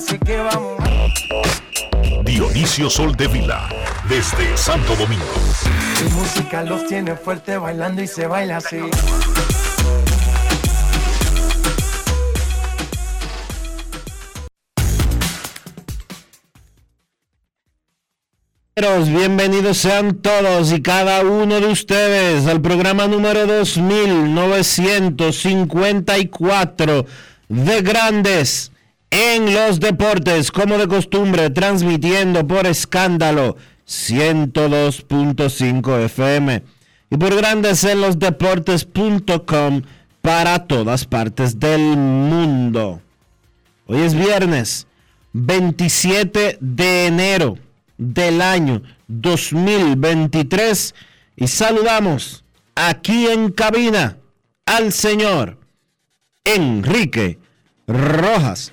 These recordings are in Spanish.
Así que vamos. Dionisio Sol de Vila, desde Santo Domingo. Mi música los tiene fuerte bailando y se baila así. Bienvenidos sean todos y cada uno de ustedes al programa número 2954 de Grandes en los Deportes, como de costumbre, transmitiendo por escándalo 102.5 FM y por Grandes en los Deportes.com para todas partes del mundo. Hoy es viernes 27 de enero del año 2023 y saludamos aquí en cabina al señor Enrique Rojas.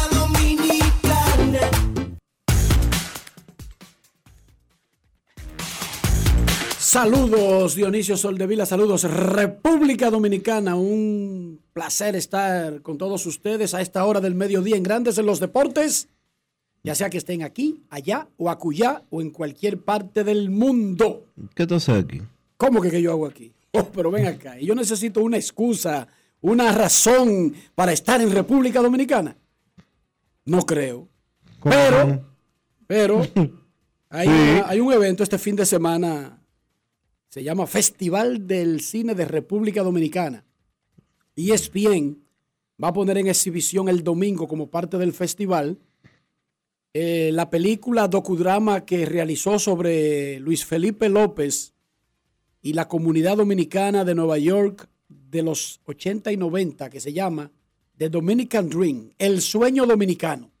Saludos Dionisio Soldevila, saludos República Dominicana, un placer estar con todos ustedes a esta hora del mediodía en Grandes en los Deportes, ya sea que estén aquí, allá o acullá o en cualquier parte del mundo. ¿Qué te haces aquí? ¿Cómo que, que yo hago aquí? Oh, pero ven acá, y yo necesito una excusa, una razón para estar en República Dominicana. No creo. ¿Cómo Pero, pero hay, Sí. una- hay un evento este fin de semana, se llama Festival del Cine de República Dominicana. Y ESPN va a poner en exhibición el domingo como parte del festival eh, la película docudrama que realizó sobre Luis Felipe López y la comunidad dominicana de Nueva York de los 80 y 90 que se llama The Dominican Dream, el sueño dominicano.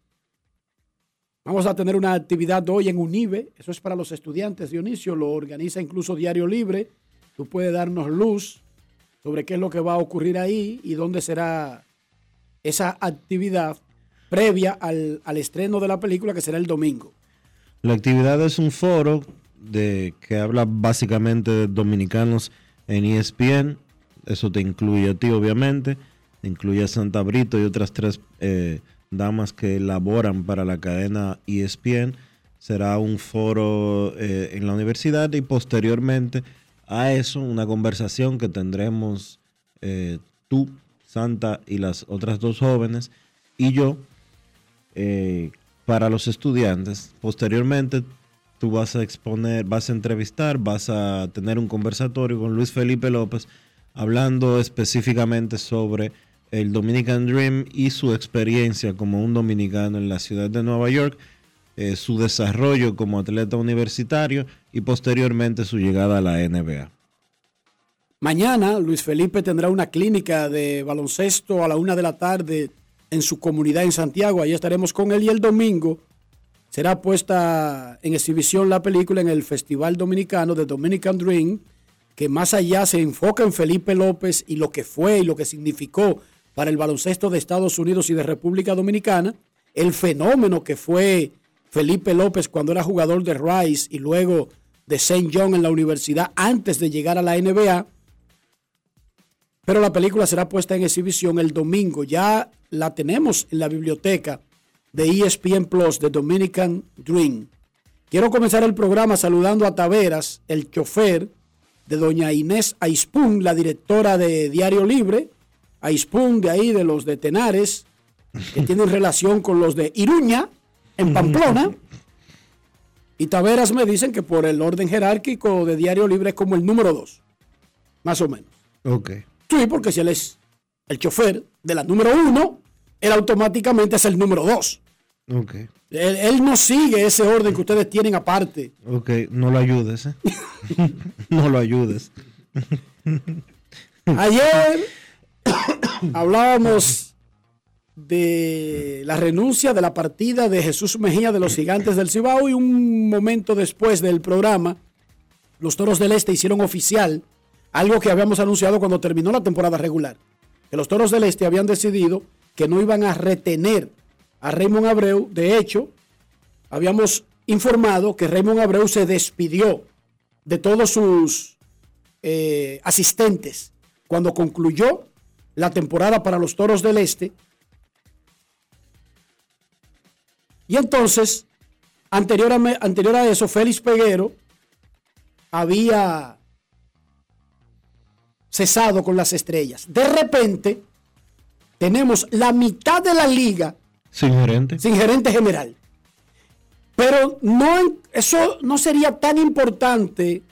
Vamos a tener una actividad hoy en UNIBE, eso es para los estudiantes, Dionisio, lo organiza incluso Diario Libre. Tú puedes darnos luz sobre qué es lo que va a ocurrir ahí y dónde será esa actividad previa al, al estreno de la película que será el domingo. La actividad es un foro de que habla básicamente de dominicanos en ESPN. Eso te incluye a ti, obviamente. Te incluye a Santa Brito y otras tres eh, damas que laboran para la cadena ESPN. Será un foro eh, en la universidad y posteriormente a eso una conversación que tendremos eh, tú, Santa y las otras dos jóvenes y yo eh, para los estudiantes. Posteriormente, tú vas a exponer, vas a entrevistar, vas a tener un conversatorio con Luis Felipe López hablando específicamente sobre el Dominican Dream y su experiencia como un dominicano en la ciudad de Nueva York, eh, su desarrollo como atleta universitario y posteriormente su llegada a la NBA. Mañana Luis Felipe tendrá una clínica de baloncesto a la una de la tarde en su comunidad en Santiago. Ahí estaremos con él y el domingo será puesta en exhibición la película en el Festival Dominicano de Dominican Dream, que más allá se enfoca en Felipe López y lo que fue y lo que significó para el baloncesto de Estados Unidos y de República Dominicana. el fenómeno que fue Felipe López cuando era jugador de Rice y luego de St. John en la universidad antes de llegar a la NBA. Pero la película será puesta en exhibición el domingo. Ya la tenemos en la biblioteca de ESPN Plus, de Dominican Dream. Quiero comenzar el programa saludando a Taveras, el chofer de doña Inés Aispun, la directora de Diario Libre. Aispun, de ahí, de los de Tenares, que tienen relación con los de Iruña, en Pamplona. Y Taveras me dicen que por el orden jerárquico de Diario Libre es como el número dos, más o menos. Ok. Sí, porque si él es el chofer de la número uno, él automáticamente es el número dos. Ok. Él, él no sigue ese orden que ustedes tienen aparte. Ok, no lo ayudes, ¿eh? no lo ayudes. Ayer hablábamos de la renuncia de la partida de Jesús Mejía de los Gigantes del Cibao y un momento después del programa, los Toros del Este hicieron oficial algo que habíamos anunciado cuando terminó la temporada regular, que los Toros del Este habían decidido que no iban a retener a Raymond Abreu. De hecho, habíamos informado que Raymond Abreu se despidió de todos sus eh, asistentes cuando concluyó la temporada para los Toros del Este. Y entonces, anterior a, anterior a eso, Félix Peguero había cesado con las estrellas. De repente, tenemos la mitad de la liga Sin gerente. sin gerente general. Pero no, eso no sería tan importante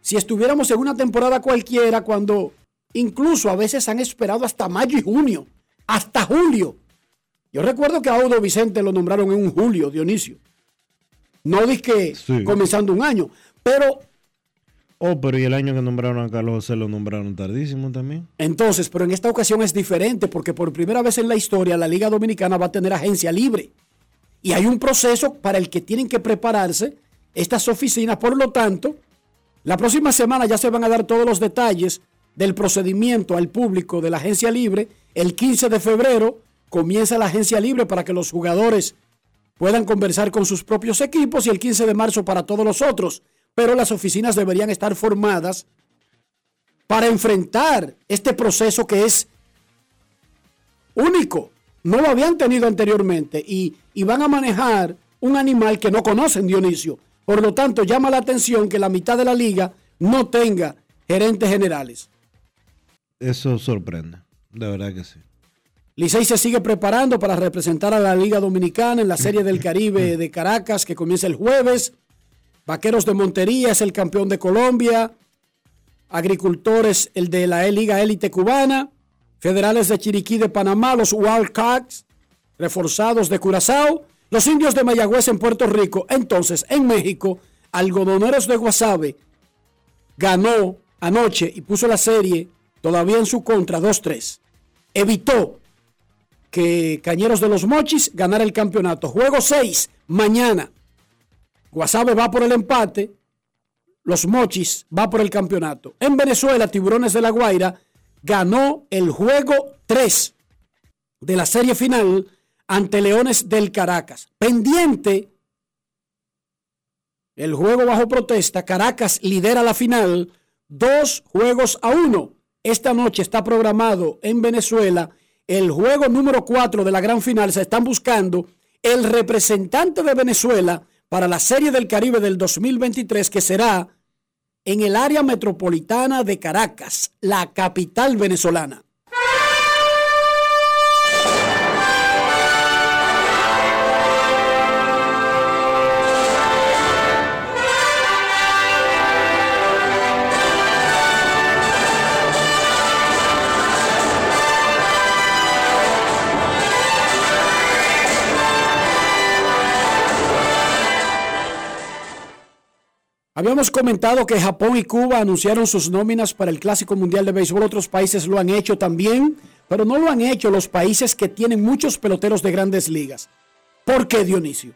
si estuviéramos en una temporada cualquiera cuando incluso a veces han esperado hasta mayo y junio, hasta julio. Yo recuerdo que a Audo Vicente lo nombraron en un julio, Dionisio. No dije Sí. comenzando un año, pero Oh, pero y el año que nombraron a Carlos José lo nombraron tardísimo también. entonces, pero en esta ocasión es diferente porque por primera vez en la historia la Liga Dominicana va a tener agencia libre. Y hay un proceso para el que tienen que prepararse estas oficinas. Por lo tanto, la próxima semana ya se van a dar todos los detalles del procedimiento al público de la agencia libre. El 15 de febrero comienza la agencia libre para que los jugadores puedan conversar con sus propios equipos y el 15 de marzo para todos los otros. Pero las oficinas deberían estar formadas para enfrentar este proceso que es único. No lo habían tenido anteriormente y, y van a manejar un animal que no conocen, Dionisio. Por lo tanto, llama la atención que la mitad de la liga no tenga gerentes generales. Eso sorprende. De verdad que sí. Licey se sigue preparando para representar a la Liga Dominicana en la Serie del Caribe de Caracas que comienza el jueves. Vaqueros de Montería es el campeón de Colombia. Agricultores, el de la Liga Élite Cubana. Federales de Chiriquí de Panamá, los Wildcats, reforzados de Curazao. Los indios de Mayagüez en Puerto Rico. Entonces, en México, algodoneros de Guasave ganó anoche y puso la serie todavía en su contra 2-3. Evitó que Cañeros de los Mochis ganara el campeonato. Juego 6, mañana. Guasave va por el empate. Los Mochis va por el campeonato. En Venezuela, Tiburones de la Guaira ganó el juego 3 de la serie final ante Leones del Caracas. Pendiente el juego bajo protesta. Caracas lidera la final. Dos juegos a uno. Esta noche está programado en Venezuela el juego número 4 de la gran final. Se están buscando el representante de Venezuela para la Serie del Caribe del 2023 que será en el área metropolitana de Caracas, la capital venezolana. Habíamos comentado que Japón y Cuba anunciaron sus nóminas para el Clásico Mundial de Béisbol. Otros países lo han hecho también, pero no lo han hecho los países que tienen muchos peloteros de grandes ligas. ¿Por qué, Dionisio?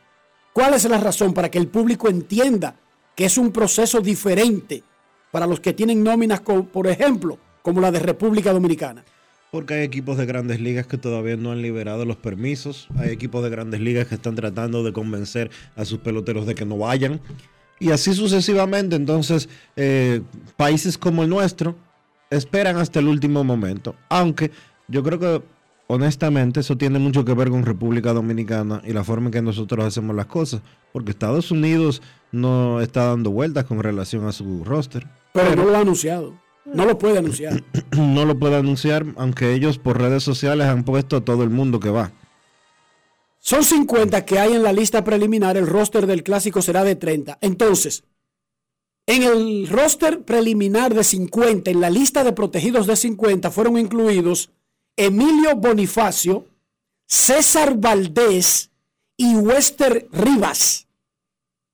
¿Cuál es la razón para que el público entienda que es un proceso diferente para los que tienen nóminas, co- por ejemplo, como la de República Dominicana? Porque hay equipos de grandes ligas que todavía no han liberado los permisos. Hay equipos de grandes ligas que están tratando de convencer a sus peloteros de que no vayan. Y así sucesivamente. Entonces, eh, países como el nuestro esperan hasta el último momento. Aunque yo creo que, honestamente, eso tiene mucho que ver con República Dominicana y la forma en que nosotros hacemos las cosas. Porque Estados Unidos no está dando vueltas con relación a su roster. Pero, no lo ha anunciado. No lo puede anunciar. no lo puede anunciar, aunque ellos por redes sociales han puesto a todo el mundo que va. Son 50 que hay en la lista preliminar, el roster del clásico será de 30. Entonces, en el roster preliminar de 50, en la lista de protegidos de 50, fueron incluidos Emilio Bonifacio, César Valdés y Wester Rivas.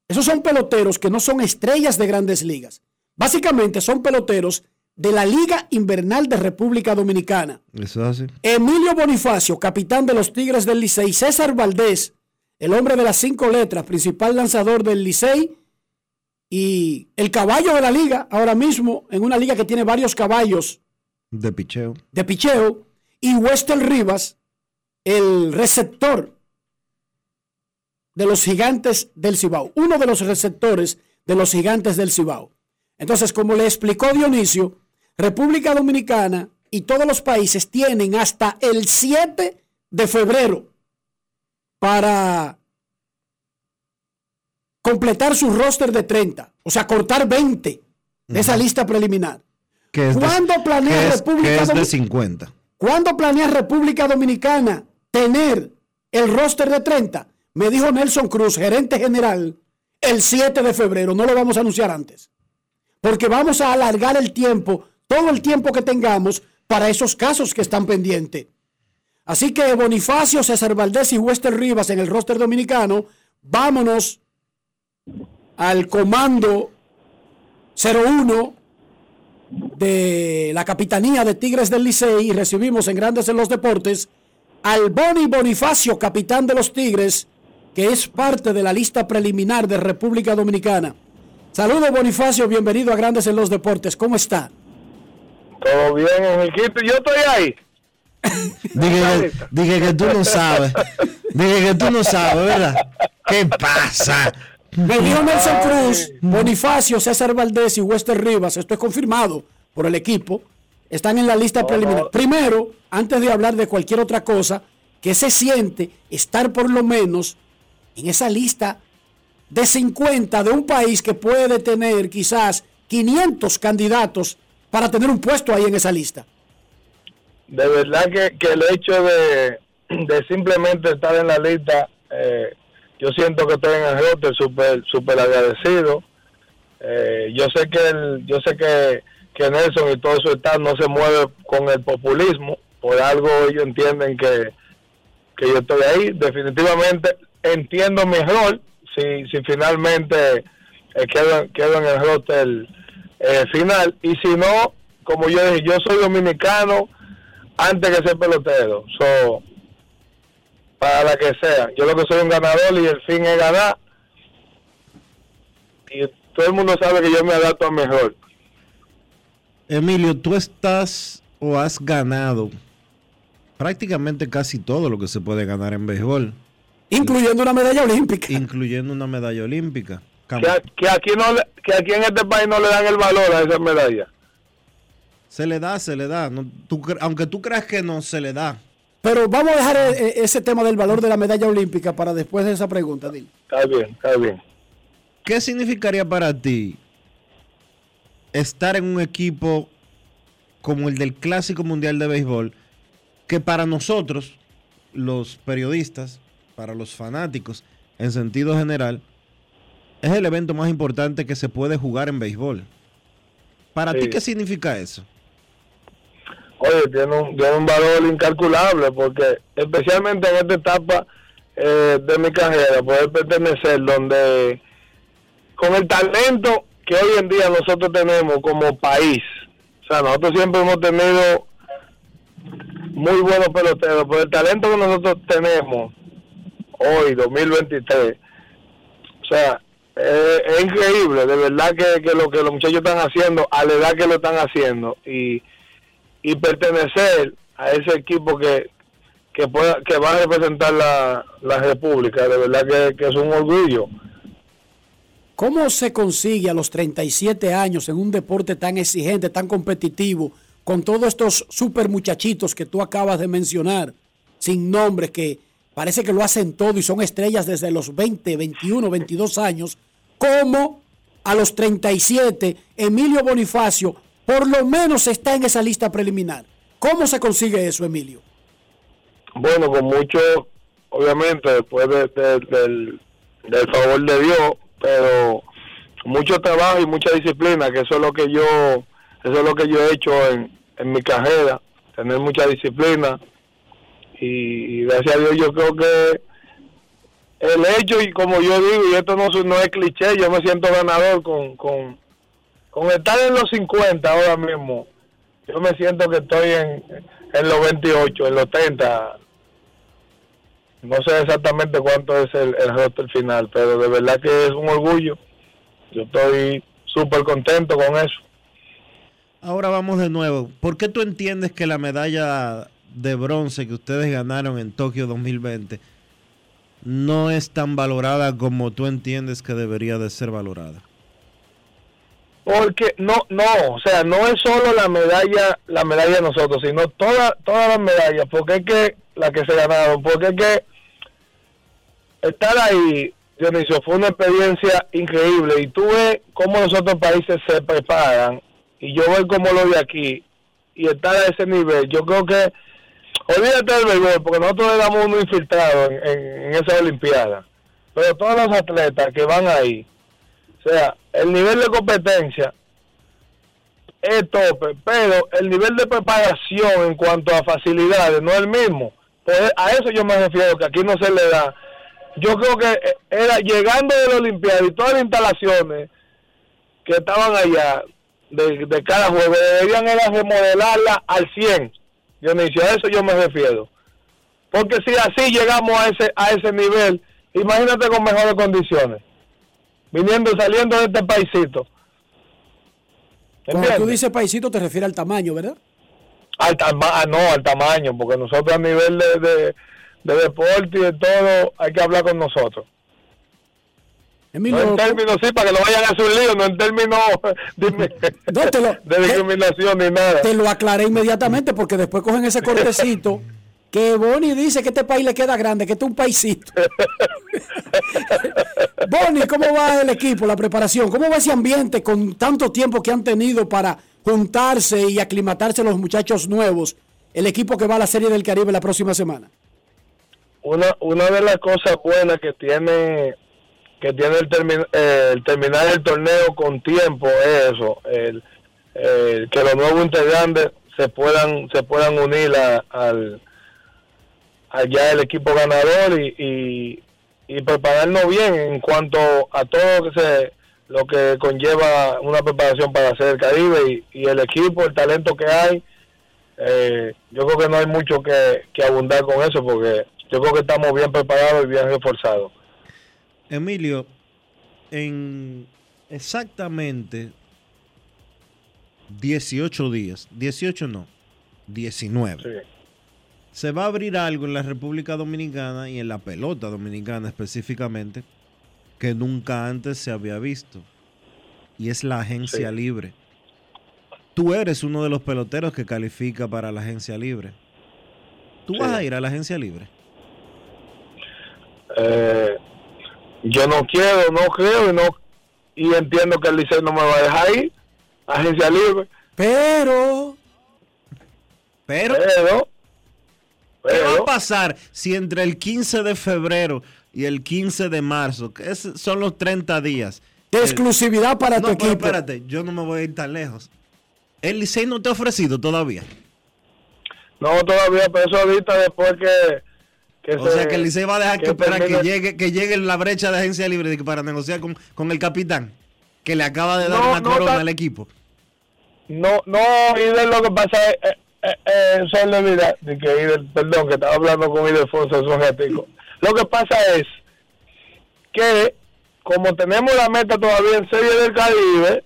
Esos son peloteros que no son estrellas de grandes ligas. Básicamente son peloteros de la Liga Invernal de República Dominicana. Eso es así. Emilio Bonifacio, capitán de los Tigres del Licey. César Valdés, el hombre de las cinco letras, principal lanzador del Licey. Y el caballo de la liga, ahora mismo, en una liga que tiene varios caballos. De picheo. De picheo. Y Wester Rivas, el receptor de los gigantes del Cibao. Uno de los receptores de los gigantes del Cibao. Entonces, como le explicó Dionisio, República Dominicana y todos los países tienen hasta el 7 de febrero para completar su roster de 30, o sea, cortar 20 de esa lista preliminar. ¿Cuándo planea República Dominicana? 50. ¿Cuándo planea República Dominicana tener el roster de 30? Me dijo Nelson Cruz, gerente general, el 7 de febrero. No lo vamos a anunciar antes. Porque vamos a alargar el tiempo todo el tiempo que tengamos para esos casos que están pendientes. Así que Bonifacio, César Valdés y Wester Rivas en el roster dominicano, vámonos al comando 01 de la Capitanía de Tigres del Licey y recibimos en Grandes en los Deportes al Boni Bonifacio, capitán de los Tigres, que es parte de la lista preliminar de República Dominicana. Saludos Bonifacio, bienvenido a Grandes en los Deportes. ¿Cómo está? Todo bien, Enriquito. Yo estoy ahí. dije, que, dije que tú no sabes. Dije que tú no sabes, ¿verdad? ¿Qué pasa? Me dijo Nelson Cruz, Bonifacio, César Valdés y Wester Rivas. Esto es confirmado por el equipo. Están en la lista preliminar. Primero, antes de hablar de cualquier otra cosa, ¿qué se siente estar por lo menos en esa lista de 50 de un país que puede tener quizás 500 candidatos para tener un puesto ahí en esa lista. De verdad que, el hecho de, simplemente estar en la lista, eh, yo siento que estoy en el rote súper super agradecido. Eh, yo sé que el, yo sé que, que Nelson y todo su estado no se mueve con el populismo, por algo ellos entienden que, que yo estoy ahí. Definitivamente entiendo mi rol, si, si finalmente eh, quedo, quedo en el roster eh, final. Y si no, como yo dije, yo soy dominicano antes que ser pelotero. So, para la que sea. Yo lo que soy un ganador y el fin es ganar. Y todo el mundo sabe que yo me adapto a mejor. Emilio, tú estás o has ganado prácticamente casi todo lo que se puede ganar en béisbol. Incluyendo una medalla olímpica. Incluyendo una medalla olímpica. Que, aquí no que aquí en este país no le dan el valor a esa medalla. Se le da, se le da. aunque tú creas que no, se le da. Pero vamos a dejar e, e, ese tema del valor de la medalla olímpica para después de esa pregunta, Dil. Está bien, está bien. ¿Qué significaría para ti estar en un equipo como el del Clásico Mundial de Béisbol, que para nosotros, los periodistas, para los fanáticos, en sentido general, es el evento más importante que se puede jugar en béisbol. ¿Para ti qué significa eso? Oye, tiene un, valor incalculable porque especialmente en esta etapa eh, de mi carrera, poder pertenecer donde con el talento que hoy en día nosotros tenemos como país, o sea, nosotros siempre hemos tenido muy buenos peloteros, pero el talento que nosotros tenemos hoy, 2023, o sea, eh, es increíble, de verdad que, lo que los muchachos están haciendo, a la edad que lo están haciendo, y, pertenecer a ese equipo que pueda que va a representar la, la República. De verdad que, que es un orgullo. ¿Cómo se consigue a los 37 años en un deporte tan exigente, tan competitivo, con todos estos super muchachitos que tú acabas de mencionar, sin nombres, que parece que lo hacen todo y son estrellas desde los 20, 21, 22 años? ¿Cómo a los 37 Emilio Bonifacio por lo menos está en esa lista preliminar? ¿Cómo se consigue eso, Emilio? Bueno, con mucho, obviamente, después de- de- del, del favor de Dios, pero mucho trabajo y mucha disciplina, que eso es lo que yo, eso es lo que yo he hecho en, mi carrera, tener mucha disciplina y gracias a Dios yo creo que el hecho y como yo digo y esto no, no es cliché, yo me siento ganador con, con, estar en los 50 ahora mismo. Yo me siento que estoy en, en los 28, en los 30. No sé exactamente cuánto es el, el roster final, pero de verdad que es un orgullo. Yo estoy súper contento con eso. Ahora vamos de nuevo. ¿Por qué tú entiendes que la medalla de bronce que ustedes ganaron en Tokio 2020 no es tan valorada como tú entiendes que debería de ser valorada? Porque no, no, o sea, no es solo la medalla, la medalla de nosotros, sino toda, todas las medallas, porque es que la que se ganaron, porque es que estar ahí, Dionisio, fue una experiencia increíble y tú ves cómo los otros países se preparan y yo veo cómo lo de aquí y estar a ese nivel, yo creo que, olvídate del béisbol, porque nosotros le damos uno infiltrado en, esa Olimpiada, pero todos los atletas que van ahí, o sea, el nivel de competencia es tope, pero el nivel de preparación en cuanto a facilidades no es el mismo. Pues a eso yo me refiero, que aquí no se le da. Yo creo que eh, era llegando de la Olimpiada y todas las instalaciones que estaban allá de, cada juego, deberían era remodelarla al 100. Dionisio, a eso yo me refiero. Porque si así llegamos a ese a ese nivel, imagínate con mejores condiciones viniendo saliendo de este paisito. Cuando tú dices paisito te refieres al tamaño, ¿verdad? Al tama- ah, no, al tamaño, porque nosotros a nivel de, de, de deporte y de todo hay que hablar con nosotros. No Emilio, en términos, sí, para que no vayan a hacer un lío, no en términos No, te lo- de discriminación ni nada. te lo aclaré inmediatamente porque después cogen ese cortecito que Bonnie dice que este país le queda grande, que este es un paisito. Bonnie, ¿cómo va el equipo, la preparación? ¿Cómo va ese ambiente con tanto tiempo que han tenido para juntarse y aclimatarse los muchachos nuevos? El equipo que va a la Serie del Caribe la próxima semana. una una de las cosas buenas que tiene que tiene eh, el terminar el torneo con tiempo es eso el, que los nuevos integrantes se puedan se puedan unir al allá el equipo ganador y, y, prepararnos bien en cuanto a todo lo que se lo que conlleva una preparación para hacer el Caribe y, el equipo el talento que hay eh, yo creo que no hay mucho que abundar con eso porque yo creo que estamos bien preparados y bien reforzados. Emilio, en exactamente 18 días, 18 no, 19. Sí. Se va a abrir algo en la República Dominicana y en la pelota dominicana específicamente que nunca antes se había visto. Y es la agencia Sí. libre. Tú eres uno de los peloteros que califica para la agencia libre. ¿Tú Sí. vas a ir a la agencia libre? Eh, yo no quiero, no creo y no y entiendo que el liceo no me va a dejar ir, agencia libre, Pero, Pero, pero, ¿qué va a pasar si entre el 15 de febrero y el 15 de marzo, que es- son los 30 días, de el- exclusividad para tu No, equipo. espérate, yo no me voy a ir tan lejos. El Licey no te ha ofrecido todavía. no todavía, pero eso ahorita después que, que O sea que el Licey va a dejar que, esperar que llegue, que llegue la brecha de agencia libre que para negociar con, con el capitán, que le acaba de dar No, una no corona al equipo. No, no, Ider lo que pasa es, eh, eh, eh, de que Ider, perdón, que estaba hablando con Idelfonso hace un. Lo que pasa es que como tenemos la meta todavía en Serie del Caribe,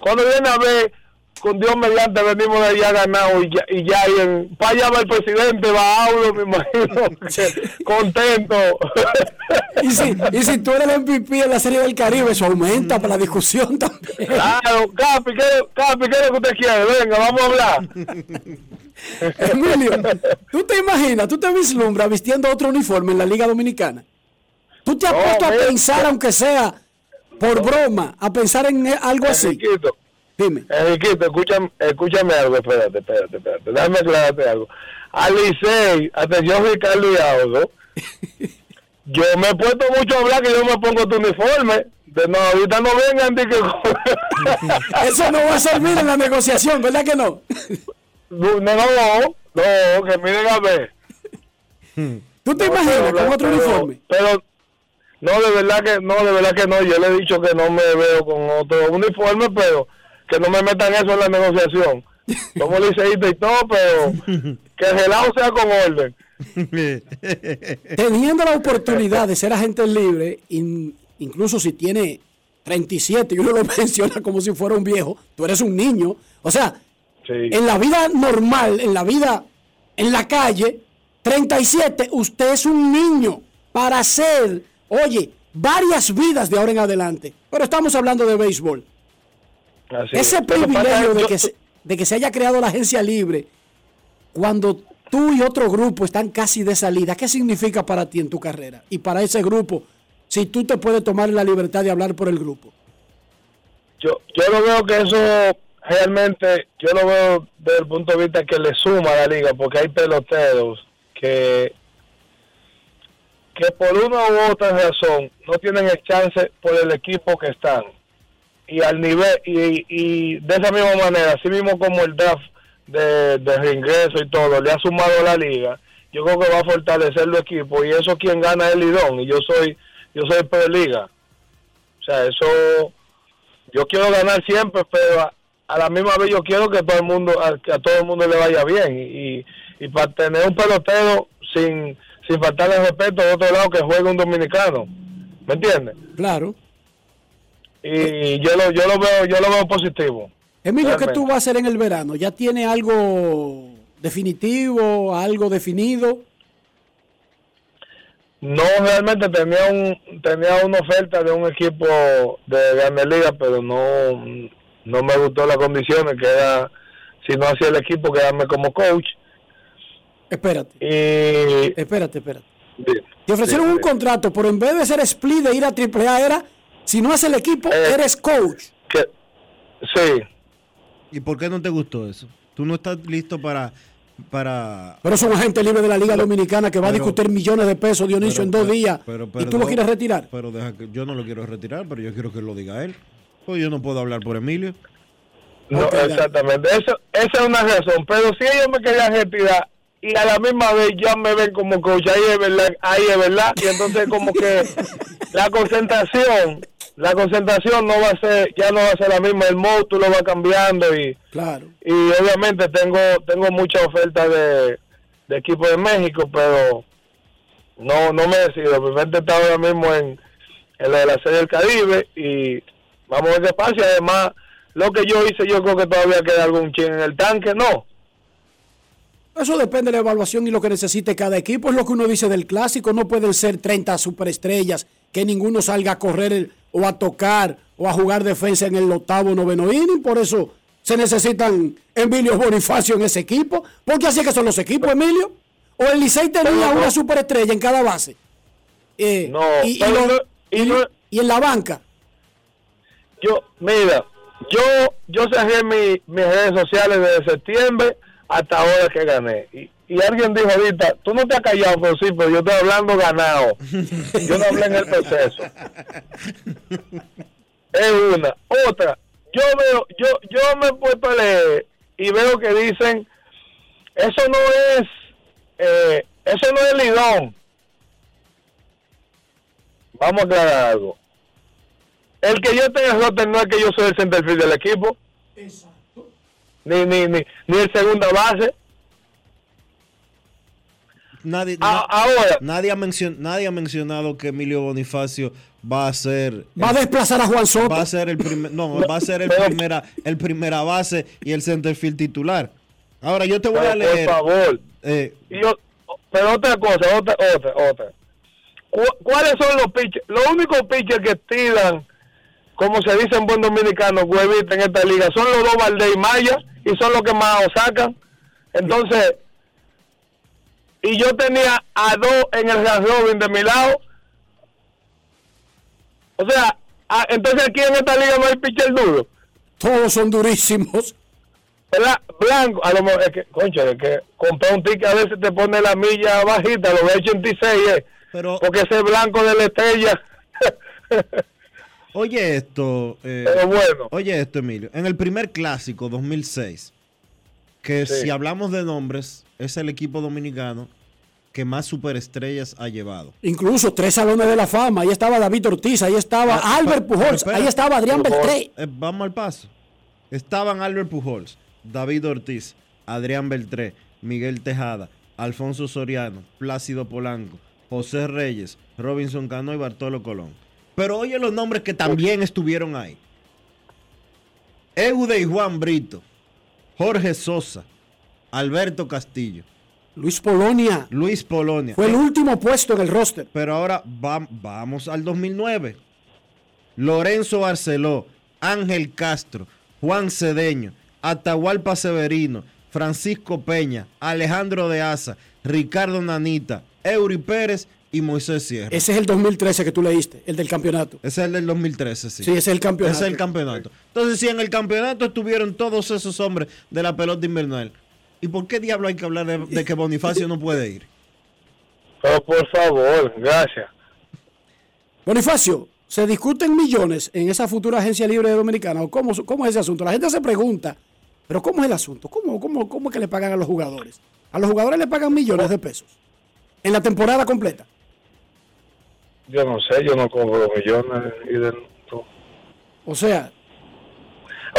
cuando viene a ver, con Dios mediante venimos de allá ganado y ya, y ya y en, para allá va el presidente, va Aulo, me imagino, que contento. Y si, y si tú eres el MVP en la Serie del Caribe, eso aumenta para la discusión también. Claro, Capi, ¿qué, Capi, ¿qué es lo que usted quiere? Venga, vamos a hablar. Emilio, ¿tú te imaginas, tú te vislumbras vistiendo otro uniforme en la Liga Dominicana? ¿Tú te has No, puesto a mira. pensar, aunque sea por broma, a pensar en algo así? Enriquito, Dime. Enriquito, escúchame, escúchame algo, espérate, espérate, espérate, déjame aclararte algo. Al Licey, atención Ricardo y Audo, yo me he puesto mucho a hablar que yo me pongo tu uniforme. De no, ahorita no vengan de que... Eso no va a servir en la negociación, ¿verdad que no? no, no, no, no, que miren a ver. ¿Tú te No, imaginas pero- con otro pero- uniforme? Pero, no, de verdad que no, de verdad que no. Yo le he dicho que no me veo con otro uniforme, pero que no me metan eso en la negociación. Somos liceístas y todo, pero que el helado sea con orden. Teniendo la oportunidad de ser agente libre, in- incluso si tiene 37 y uno lo menciona como si fuera un viejo, tú eres un niño. O sea, Sí. en la vida normal, en la vida en la calle, 37, usted es un niño para hacer, oye, varias vidas de ahora en adelante. Pero estamos hablando de béisbol. Así. Ese privilegio de yo- que, se, de que se haya creado la agencia libre, cuando tú y otro grupo están casi de salida, ¿qué significa para ti en tu carrera? Y para ese grupo, si tú te puedes tomar la libertad de hablar por el grupo. yo, yo lo veo que eso realmente, yo lo veo desde el punto de vista que le suma a la liga, porque hay peloteros que que por una u otra razón no tienen el chance por el equipo que están y al nivel y, y de esa misma manera así mismo como el draft de, de reingreso y todo le ha sumado la liga yo creo que va a fortalecer el equipo y eso quien gana es el Lidón y yo soy yo soy pre liga o sea eso yo quiero ganar siempre, pero a, a la misma vez yo quiero que todo el mundo, a, que a todo el mundo le vaya bien y, y para tener un pelotero sin, sin faltarle respeto de otro lado que juegue un dominicano, ¿me entiendes? Claro. Y yo lo, yo lo veo, yo lo veo positivo. Emilio, ¿qué tú vas a hacer en el verano? ¿Ya tiene algo definitivo, algo definido? No, realmente tenía un, tenía una oferta de un equipo de Grande Liga, pero no, no me gustó las condiciones que era, si no hacía el equipo, quedarme como coach. Espérate, Y espérate, espérate. Te ofrecieron un contrato, pero en vez de ser split de ir a AAA era, si no haces el equipo, Eh. eres coach. que, sí, ¿Y por qué no te gustó eso? ¿Tú no estás listo para... para Pero es un agente libre de la Liga Dominicana que va a discutir millones de pesos, Dionisio, pero- en dos pero- días. pero- y tú lo quieres retirar. Pero deja que yo no lo quiero retirar, pero yo quiero que lo diga él. Pues yo no puedo hablar por Emilio. no, exactamente. Eso, esa es una razón. Pero si ellos me querían retirar y a la misma vez ya me ven como coach, ahí es verdad, ahí es verdad. Y entonces como que la concentración, la concentración no va a ser, ya no va a ser la misma, el módulo va cambiando y, Claro. y obviamente tengo, tengo mucha oferta de, de equipo de México, pero no, no me decido. Mi mente está ahora mismo en, en la de la Serie del Caribe y vamos a ver qué pasa. Y además, lo que yo hice, yo creo que todavía queda algún chin en el tanque, no. Eso depende de la evaluación y lo que necesite cada equipo. Es lo que uno dice del clásico. No pueden ser 30 superestrellas que ninguno salga a correr o a tocar o a jugar defensa en el octavo noveno inning. Por eso se necesitan Emilio Bonifacio en ese equipo. Porque así es que son los equipos, Emilio. O el Licey tenía no. una superestrella en cada base. Eh, No, lo- y- no- y en la banca. Yo, mira, yo yo cerré mi, mis redes sociales desde septiembre hasta ahora que gané. Y, y alguien dijo ahorita, tú no te has callado, pero sí, pero yo estoy hablando ganado. Yo no hablé en el proceso. Es una. Otra, yo veo, yo, yo me he puesto a leer y veo que dicen, eso no es, eh, eso no es lidón. Vamos a aclarar algo. El que yo tenga roster no es que yo soy el centerfield del equipo. Ni, ni, ni, ni el segunda base. Nadie, A- na- ahora, nadie, ha mencion- nadie ha mencionado que Emilio Bonifacio va a ser Va a desplazar a Juan Soto. va a ser el primer no, va a ser el primera el primera base y el centerfield titular. Ahora yo te voy pero a leer por favor. eh, yo- pero otra cosa, otra, otra, otra. Cu- ¿Cuáles son los pitchers? Los únicos pitchers que tiran, como se dice en buen dominicano, huevita en esta liga, son los dos Valdés y Maya, y son los que más sacan. Entonces, y yo tenía a dos en el Ras Robin de mi lado. O sea, a- entonces aquí en esta liga no hay pitcher duro. Todos son durísimos. ¿verdad? Blanco, a lo mejor, es que, concha, es que comprar un ticket a veces te pone la milla bajita, lo ve 86, eh, pero porque ese blanco de la estrella. oye esto eh, Pero bueno, Oye esto, Emilio. En el primer clásico 2006, que Sí. si hablamos de nombres, es el equipo dominicano que más superestrellas ha llevado. Incluso tres salones de la fama. Ahí estaba David Ortiz, ahí estaba Ah, Albert pero- pero Pujols, espera. ahí estaba Adrián Pujols. Beltré. Eh, vamos al paso. Estaban Albert Pujols, David Ortiz, Adrián Beltré, Miguel Tejada, Alfonso Soriano, Plácido Polanco, José Reyes, Robinson Cano y Bartolo Colón. Pero oye los nombres que también estuvieron ahí. Eude y Juan Brito, Jorge Sosa, Alberto Castillo, Luis Polonia Luis Polonia. fue el último puesto en el roster. Pero ahora va- vamos al 2009. Lorenzo Barceló, Ángel Castro, Juan Cedeño, Atahualpa Severino, Francisco Peña, Alejandro de Asa, Ricardo Nanita, Eury Pérez y Moisés Sierra. Ese es el 2013 que tú leíste, el del campeonato. Ese es el del 2013, sí. Sí, ese es el campeonato. Ese es el campeonato. Entonces, si en el campeonato estuvieron todos esos hombres de la pelota invernal, ¿y por qué diablo hay que hablar de, de que Bonifacio no puede ir? pero por favor, gracias. Bonifacio, ¿se discuten millones en esa futura agencia libre dominicana? ¿O cómo, cómo es ese asunto? La gente se pregunta, ¿pero cómo es el asunto? ¿Cómo, cómo, ¿Cómo es que le pagan a los jugadores? A los jugadores le pagan millones de pesos en la temporada completa. Yo no sé, yo no cobro millones. Y de, O sea,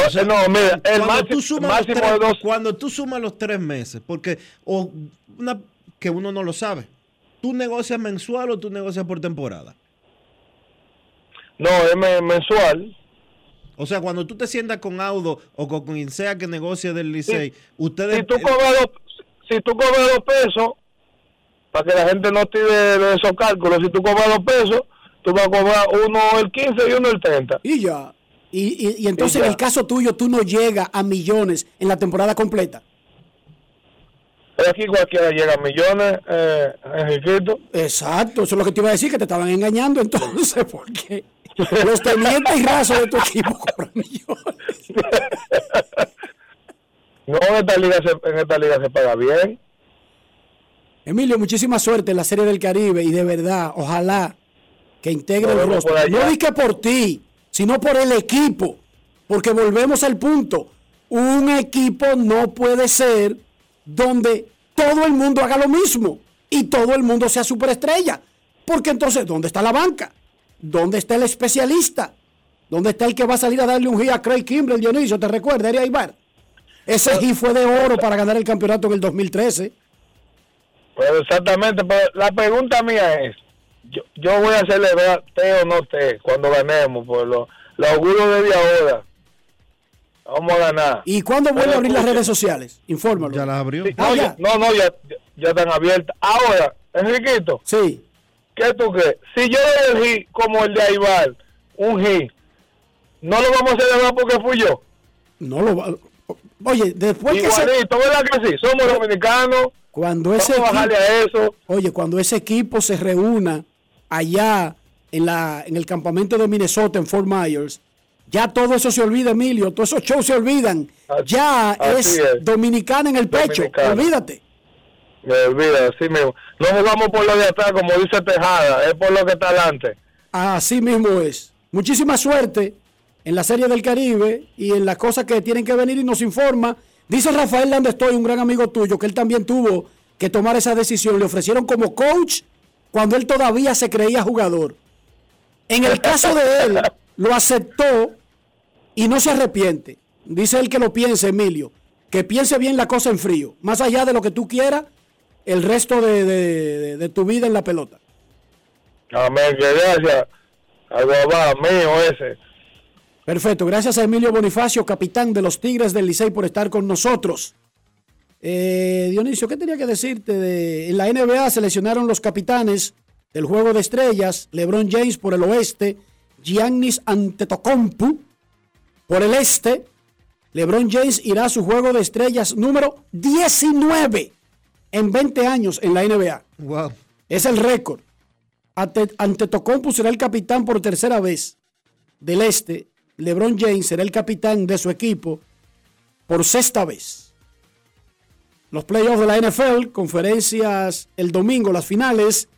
o sea, no, mira, el cuando, máximo, tú sumas los máximo tres, de dos. cuando tú sumas los tres meses, porque o una, que uno no lo sabe, ¿tú negocias mensual o tú negocias por temporada? No, es me- mensual. O sea, cuando tú te sientas con Audo o con quien sea que negocie del Licey, ustedes... Si tú cobras dos, si tú cobras dos pesos, para que la gente no tire de esos cálculos, si tú cobras dos pesos, tú vas a cobrar uno el 15 y uno el 30. y ya. Y, y- y entonces Y en el caso tuyo, tú no llegas a millones en la temporada completa. Pero aquí cualquiera llega a millones, eh, Enriquito. Exacto, eso es lo que te iba a decir, que te estaban engañando entonces, porque los tenientes y rasos de tu equipo cobran millones. No, en esta liga se, en esta liga se paga bien. Emilio, muchísima suerte en la Serie del Caribe y de verdad, ojalá que integre el allá. No di que por ti, sino por el equipo, porque volvemos al punto. Un equipo no puede ser donde todo el mundo haga lo mismo y todo el mundo sea superestrella. Porque entonces, ¿dónde está la banca? ¿Dónde está el especialista? ¿Dónde está el que va a salir a darle un hit a Craig Kimbrell, Dionisio? ¿Te recuerdas, Eri Aibar? Ese hit fue de oro para ganar el campeonato en el 2013. Pero exactamente, pero la pregunta mía es, yo, yo voy a celebrar té o no té cuando ganemos, por lo, lo auguro desde ahora. Vamos a ganar. ¿Y cuándo vuelve a abrir las redes sociales? Infórmalo. Ya las abrió. Sí, Ah, no, ya. no, no, ya, ya- ya están abiertas. Ahora, Enriquito, Sí. ¿qué tú crees? Si yo doy el hit como el de Aibar, un hit, ¿no lo vamos a celebrar porque fui yo? No lo va. Oye, después que se, ¿verdad que sí? Somos dominicanos, cuando vamos ese a bajarle equipo, a eso. oye, cuando ese equipo se reúna allá en la en el campamento de Minnesota en Fort Myers, ya todo eso se olvida, Emilio, todos esos shows se olvidan. Así- ya así es, es. dominicana en el pecho, Dominicana. olvídate. Me olvida, así mismo. No jugamos por lo de atrás, como dice Tejada, es por lo que está adelante. Así mismo es. Muchísima suerte en la Serie del Caribe y en las cosas que tienen que venir y nos informa. Dice Rafael Landestoy, un gran amigo tuyo, que él también tuvo que tomar esa decisión. Le ofrecieron como coach cuando él todavía se creía jugador. En el caso de él, lo aceptó y no se arrepiente. Dice él que lo piense, Emilio. Que piense bien la cosa en frío. Más allá de lo que tú quieras, el resto de, de- tu vida en la pelota. Amén, que gracias al papá mío ese. Perfecto, gracias a Emilio Bonifacio, capitán de los Tigres del Licey, por estar con nosotros. Eh, Dionisio, ¿qué tenía que decirte? De, en la NBA seleccionaron los capitanes del Juego de Estrellas, LeBron James por el oeste, Giannis Antetokounmpo por el este. LeBron James irá a su Juego de Estrellas número 19 en 20 años en la NBA. Wow. Es el récord. Ante, Antetokounmpo será el capitán por tercera vez del este. LeBron James será el capitán de su equipo por sexta vez. Los playoffs de la NFL, conferencias el domingo, las finales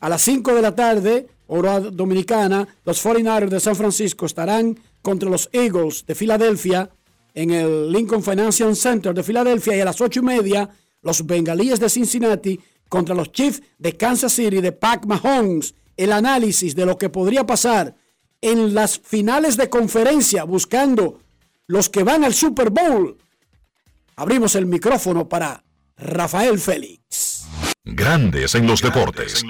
a las 5 de la tarde, hora dominicana. Los 49ers de San Francisco estarán contra los Eagles de Filadelfia en el Lincoln Financial Center de Filadelfia y a las 8 y media los Bengalíes de Cincinnati contra los Chiefs de Kansas City de Pac Mahomes. El análisis de lo que podría pasar en las finales de conferencia buscando los que van al Super Bowl. Abrimos el micrófono para Rafael Félix. Grandes en los deportes.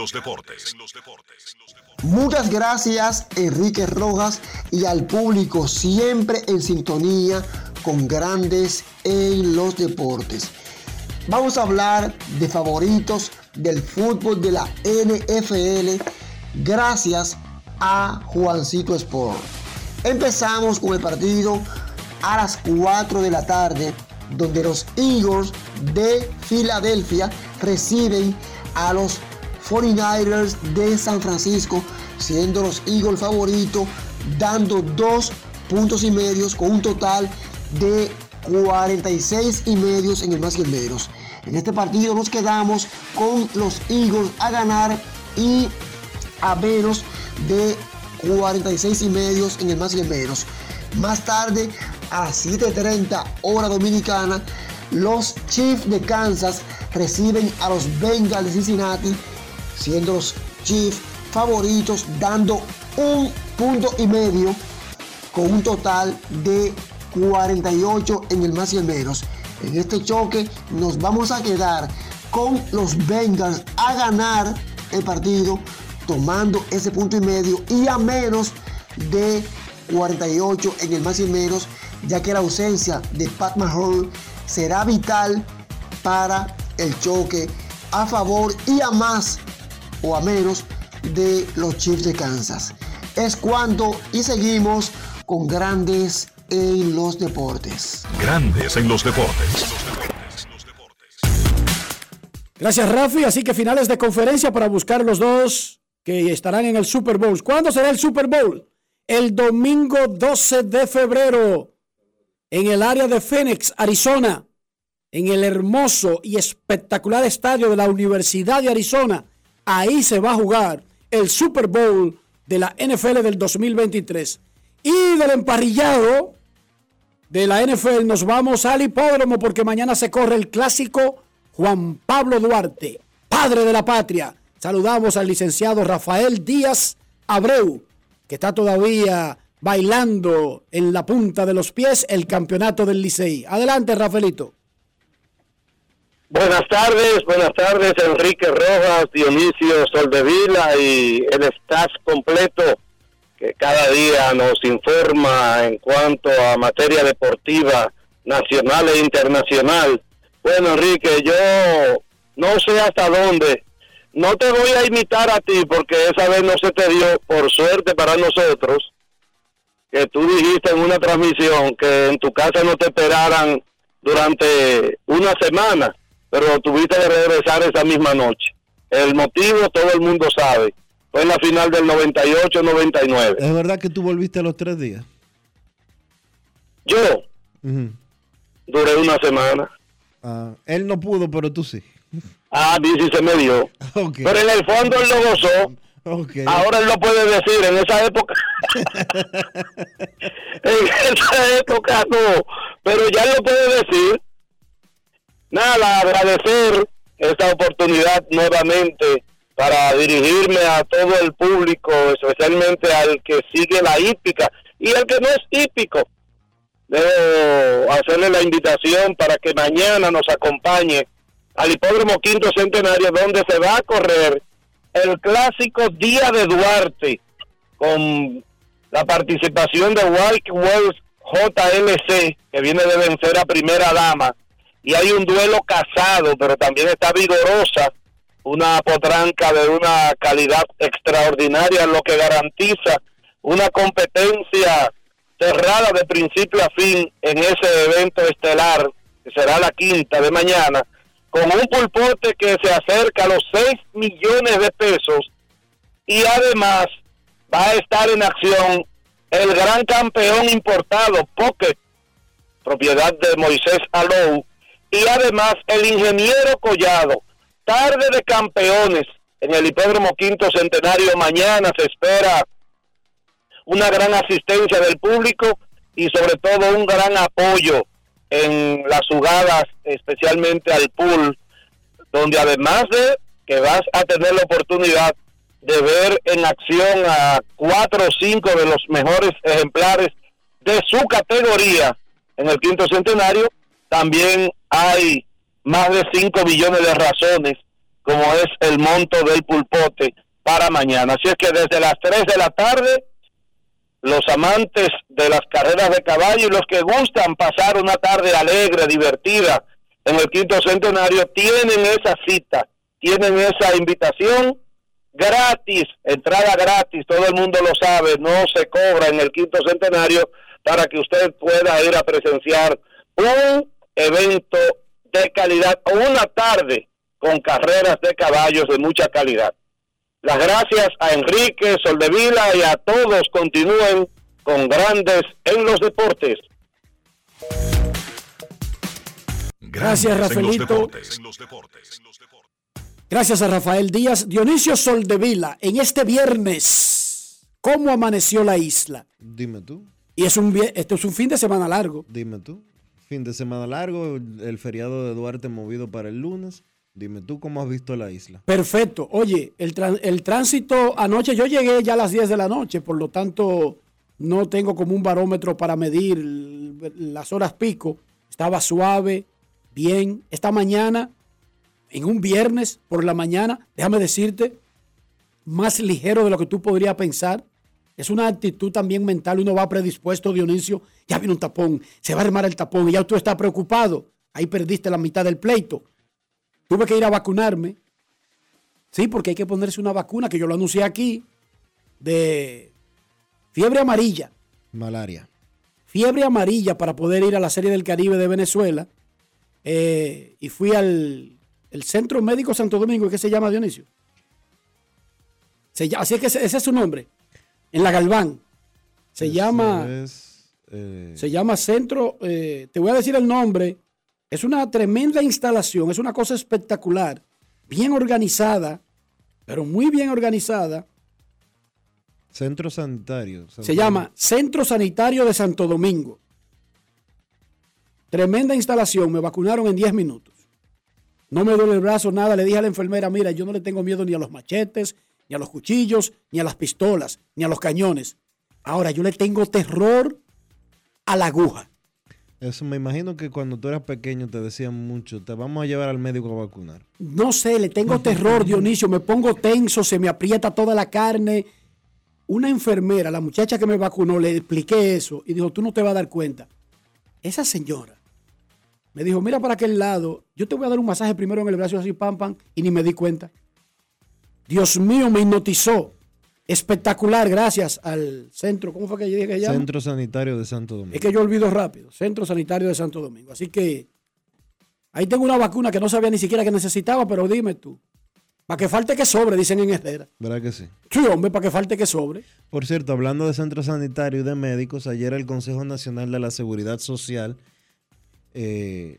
Muchas gracias Enrique Rojas y al público siempre en sintonía con grandes en los deportes. Vamos a hablar de favoritos del fútbol de la NFL gracias a Juancito Sport. Empezamos con el partido a las 4 de la tarde donde los Eagles de Filadelfia reciben a los 49ers de San Francisco, siendo los Eagles favoritos, dando dos puntos y medios con un total de 46 y medios en el más y menos. En este partido nos quedamos con los Eagles a ganar y a menos de 46 y medios en el más y el menos. Más tarde, a las 7.30 hora dominicana, los Chiefs de Kansas reciben a los Bengals de Cincinnati, siendo los Chiefs favoritos dando un punto y medio con un total de 48 en el más y el menos. En este choque nos vamos a quedar con los Bengals a ganar el partido tomando ese punto y medio y a menos de 48 en el más y menos, ya que la ausencia de Pat Mahomes será vital para el choque a favor y a más o a menos de los Chiefs de Kansas. Es cuando y seguimos con grandes en los deportes. Grandes en los deportes. Gracias, Rafi. Así que finales de conferencia para buscar los dos que estarán en el Super Bowl. ¿Cuándo será el Super Bowl? El domingo 12 de febrero en el área de Phoenix, Arizona, en el hermoso y espectacular estadio de la Universidad de Arizona. Ahí se va a jugar el Super Bowl de la NFL del 2023. Y del emparrillado de la NFL nos vamos al hipódromo porque mañana se corre el clásico Juan Pablo Duarte, padre de la patria. Saludamos al licenciado Rafael Díaz Abreu, que está todavía bailando en la punta de los pies el campeonato del Licey. Adelante, Rafaelito. Buenas tardes, buenas tardes, Enrique Rojas, Dionisio Soldevila y el staff completo que cada día nos informa en cuanto a materia deportiva nacional e internacional. Bueno, Enrique, yo no sé hasta dónde. No te voy a imitar a ti porque esa vez no se te dio, por suerte para nosotros, que tú dijiste en una transmisión que en tu casa no te esperaran durante una semana, pero tuviste que regresar esa misma noche. El motivo todo el mundo sabe. Fue en la final del 98-99. ¿Es verdad que tú volviste a los tres días? Yo duré una semana. Ah, él no pudo, pero tú sí. Ah, sí, se me dio. Pero en el fondo él lo gozó. Ahora él lo puede decir, en esa época. en esa época no, pero ya lo puede decir. Nada, agradecer esta oportunidad nuevamente para dirigirme a todo el público, especialmente al que sigue la hípica y al que no es hípico. Debo hacerle la invitación para que mañana nos acompañe al Hipódromo Quinto Centenario, donde se va a correr el clásico Día de Duarte, con la participación de White Wells JLC, que viene de vencer a Primera Dama, y hay un duelo casado, pero también está vigorosa, una potranca de una calidad extraordinaria, lo que garantiza una competencia cerrada de principio a fin en ese evento estelar, que será la quinta de mañana, con un pulpote que se acerca a los 6 millones de pesos y además va a estar en acción el gran campeón importado, Pocket, propiedad de Moisés Alou, y además el ingeniero Collado, tarde de campeones en el hipódromo quinto centenario. Mañana se espera una gran asistencia del público y sobre todo un gran apoyo en las jugadas, especialmente al pool, donde además de que vas a tener la oportunidad de ver en acción a cuatro o cinco de los mejores ejemplares de su categoría en el quinto centenario, también hay más de 5 millones de razones, como es el monto del pulpote para mañana. Así es que desde las 3 de la tarde, los amantes de las carreras de caballo y los que gustan pasar una tarde alegre, divertida en el quinto centenario, tienen esa cita, tienen esa invitación gratis, entrada gratis, todo el mundo lo sabe, no se cobra en el quinto centenario para que usted pueda ir a presenciar un evento de calidad o una tarde con carreras de caballos de mucha calidad. Las gracias a Enrique Soldevila y a todos continúen con grandes en los deportes. Gracias, Rafaelito. Gracias a Rafael Díaz. Dionisio Soldevila, en este viernes, ¿cómo amaneció la isla? Dime tú. Y es un, esto es un fin de semana largo. Dime tú. Fin de semana largo, el feriado de Duarte movido para el lunes. Dime tú cómo has visto la isla. Perfecto. Oye, el, el tránsito anoche, yo llegué ya a las 10 de la noche, por lo tanto no tengo como un barómetro para medir las horas pico. Estaba suave, bien. Esta mañana, en un viernes por la mañana, déjame decirte, más ligero de lo que tú podrías pensar. Es una actitud también mental. Uno va predispuesto, Dionisio. Ya viene un tapón, se va a armar el tapón y ya tú estás preocupado. Ahí perdiste la mitad del pleito. Tuve que ir a vacunarme. Sí, porque hay que ponerse una vacuna que yo lo anuncié aquí de fiebre amarilla. Malaria. Fiebre amarilla para poder ir a la Serie del Caribe de Venezuela. Eh, y fui al el Centro Médico Santo Domingo, ¿qué se llama Dionisio? Se, así es que ese, es su nombre. En la Galván. Se llama. Eh, se llama Centro. Eh, te voy a decir el nombre. Es una tremenda instalación, es una cosa espectacular, bien organizada, pero muy bien organizada. Centro Sanitario. Se llama Centro Sanitario de Santo Domingo. Tremenda instalación, me vacunaron en 10 minutos. No me duele el brazo, nada. Le dije a la enfermera, mira, yo no le tengo miedo ni a los machetes, ni a los cuchillos, ni a las pistolas, ni a los cañones. Ahora, yo le tengo terror a la aguja. Eso me imagino que cuando tú eras pequeño te decían mucho, te vamos a llevar al médico a vacunar. No sé, le tengo terror, Dionisio, me pongo tenso, se me aprieta toda la carne. Una enfermera, la muchacha que me vacunó, le expliqué eso y dijo, tú no te vas a dar cuenta. Esa señora me dijo, mira para aquel lado, yo te voy a dar un masaje primero en el brazo así, pam, pam, y ni me di cuenta. Dios mío, me hipnotizó. Espectacular, gracias al centro, ¿cómo fue que yo dije que llama? Centro Sanitario de Santo Domingo. Es que yo olvido rápido, Centro Sanitario de Santo Domingo. Así que ahí tengo una vacuna que no sabía ni siquiera que necesitaba, pero dime tú. Para que falte que sobre, dicen en Herrera. ¿Verdad que sí? Sí, hombre, para que falte que sobre. Por cierto, hablando de centro sanitario y de médicos, ayer el Consejo Nacional de la Seguridad Social eh,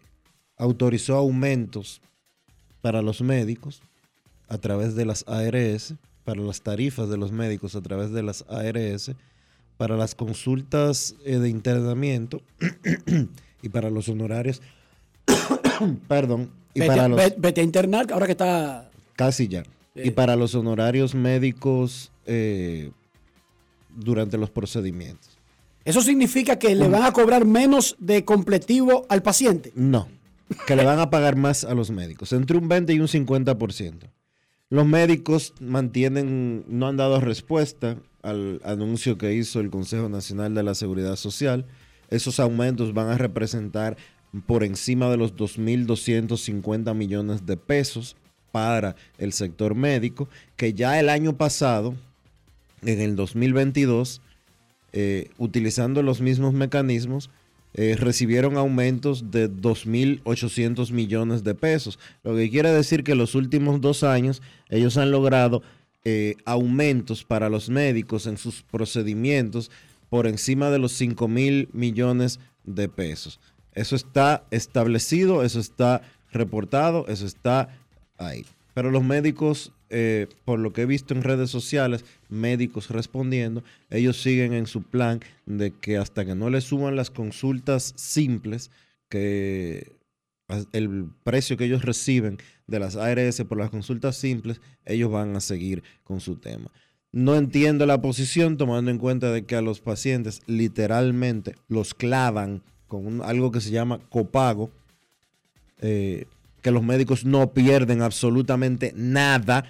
autorizó aumentos para los médicos a través de las ARS para las tarifas de los médicos a través de las ARS, para las consultas eh, de internamiento y para los honorarios. Perdón. Y vete, para los, vete, a internar, ahora que está. Casi ya. Y para los honorarios médicos eh, durante los procedimientos. ¿Eso significa que le van a cobrar menos de completivo al paciente? No. que le van a pagar más a los médicos, entre un 20 y un 50%. Los médicos mantienen, no han dado respuesta al anuncio que hizo el Consejo Nacional de la Seguridad Social. Esos aumentos van a representar por encima de los 2.250 millones de pesos para el sector médico, que ya el año pasado, en el 2022, eh, utilizando los mismos mecanismos, eh, recibieron aumentos de 2.800 millones de pesos. Lo que quiere decir que los últimos dos años ellos han logrado eh, aumentos para los médicos en sus procedimientos por encima de los 5 mil millones de pesos. Eso está establecido, eso está reportado, eso está ahí. Pero los médicos, eh, por lo que he visto en redes sociales, médicos respondiendo, ellos siguen en su plan de que hasta que no le suban las consultas simples, que el precio que ellos reciben de las ARS por las consultas simples, ellos van a seguir con su tema. No entiendo la posición tomando en cuenta de que a los pacientes literalmente los clavan con algo que se llama copago. Eh, que los médicos no pierden absolutamente nada,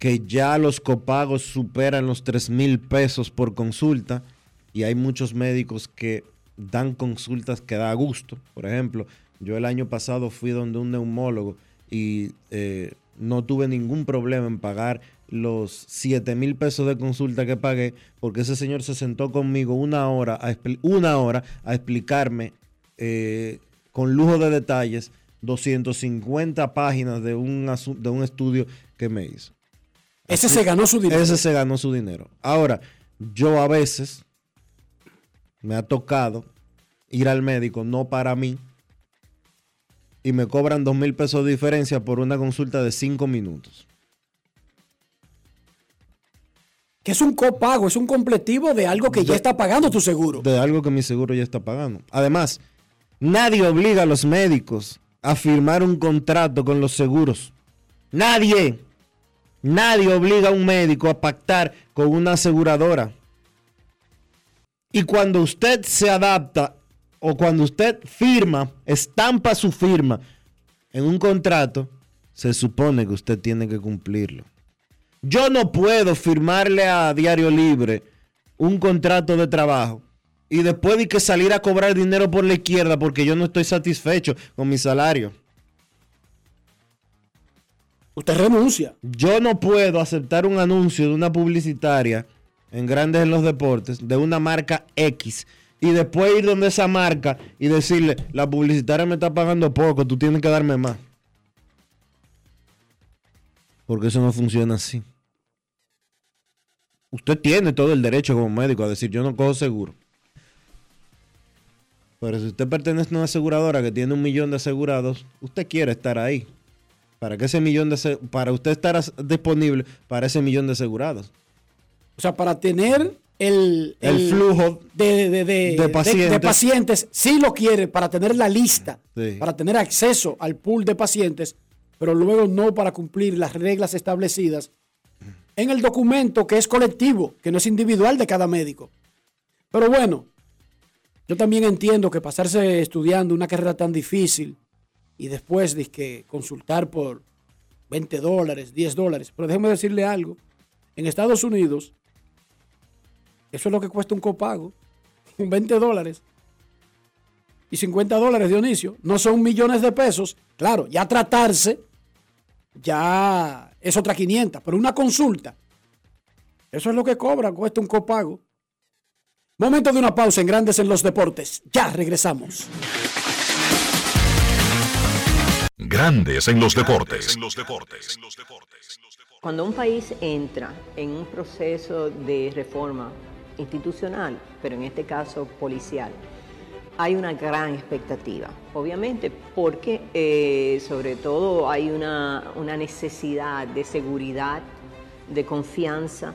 que ya los copagos superan los 3 mil pesos por consulta y hay muchos médicos que dan consultas que da gusto. Por ejemplo, yo el año pasado fui donde un neumólogo y eh, no tuve ningún problema en pagar los 7 mil pesos de consulta que pagué porque ese señor se sentó conmigo una hora a, una hora a explicarme eh, con lujo de detalles 250 páginas de un, de un estudio que me hizo. Ese se ganó su dinero. Ese se ganó su dinero. Ahora, yo a veces me ha tocado ir al médico, no para mí, y me cobran dos mil pesos de diferencia por una consulta de cinco minutos. Que es un copago, es un completivo de algo que ya está pagando tu seguro. De algo que mi seguro ya está pagando. Además, nadie obliga a los médicos a firmar un contrato con los seguros. Nadie, nadie obliga a un médico a pactar con una aseguradora. Y cuando usted se adapta o cuando usted firma, estampa su firma en un contrato, se supone que usted tiene que cumplirlo. Yo no puedo firmarle a Diario Libre un contrato de trabajo y después de que salir a cobrar dinero por la izquierda porque yo no estoy satisfecho con mi salario. Usted renuncia. Yo no puedo aceptar un anuncio de una publicitaria en Grandes en los Deportes de una marca X y después ir donde esa marca y decirle, la publicitaria me está pagando poco, tú tienes que darme más. Porque eso no funciona así. Usted tiene todo el derecho como médico a decir, yo no cojo seguro. Pero si usted pertenece a una aseguradora que tiene un millón de asegurados, usted quiere estar ahí. Para que ese millón de para usted estar disponible para ese millón de asegurados. O sea, para tener el, el, flujo de, de, pacientes. pacientes. sí lo quiere, para tener la lista, para tener acceso al pool de pacientes, pero luego no para cumplir las reglas establecidas en el documento que es colectivo, que no es individual de cada médico. Pero bueno, yo también entiendo que pasarse estudiando una carrera tan difícil y después de que consultar por 20 dólares, 10 dólares, pero déjeme decirle algo. En Estados Unidos, eso es lo que cuesta un copago, 20 dólares y 50 dólares, Dionisio. No son millones de pesos. Claro, ya tratarse, ya es otra 500, pero una consulta, eso es lo que cobra, cuesta un copago. Momento de una pausa en Grandes en los Deportes. Ya regresamos. Grandes en los Deportes. Cuando un país entra en un proceso de reforma institucional, pero en este caso policial, hay una gran expectativa, obviamente, porque eh, sobre todo hay una, una necesidad de seguridad, de confianza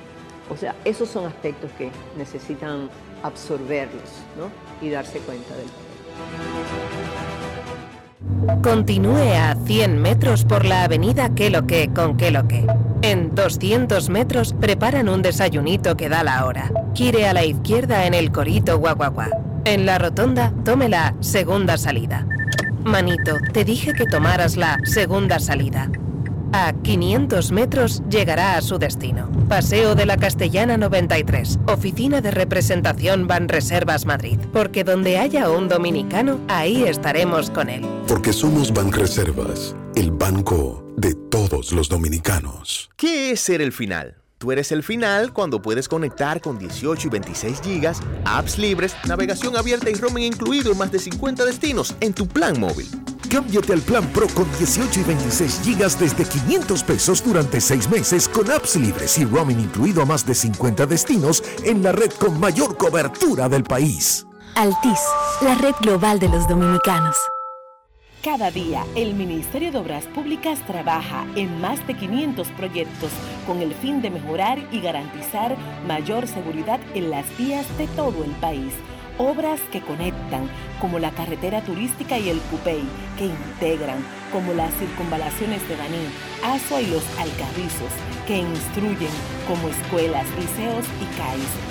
O sea, esos son aspectos que necesitan absorberlos ¿no? y darse cuenta del Continúe a 100 metros por la avenida Que lo que con Que lo que. En 200 metros preparan un desayunito que da la hora. Gire a la izquierda en el Corito Guaguaguá. En la rotonda, tome la segunda salida. Manito, te dije que tomaras la segunda salida. A 500 metros llegará a su destino. Paseo de la Castellana 93, Oficina de Representación Banreservas Madrid. Porque donde haya un dominicano, ahí estaremos con él. Porque somos Banreservas, el banco de todos los dominicanos. ¿Qué es ser el final? Tú eres el final cuando puedes conectar con 18 y 26 gigas, apps libres, navegación abierta y roaming incluido en más de 50 destinos en tu plan móvil. Cámbiate al plan Pro con 18 y 26 gigas desde 500 pesos durante 6 meses con apps libres y roaming incluido a más de 50 destinos en la red con mayor cobertura del país. Altis, la red global de los dominicanos. Cada día, el Ministerio de Obras Públicas trabaja en más de 500 proyectos con el fin de mejorar y garantizar mayor seguridad en las vías de todo el país obras que conectan, como la carretera turística y el Cupey, que integran, como las circunvalaciones de Baní, Asua y los Alcarrizos, que instruyen, como escuelas, liceos y CAIS.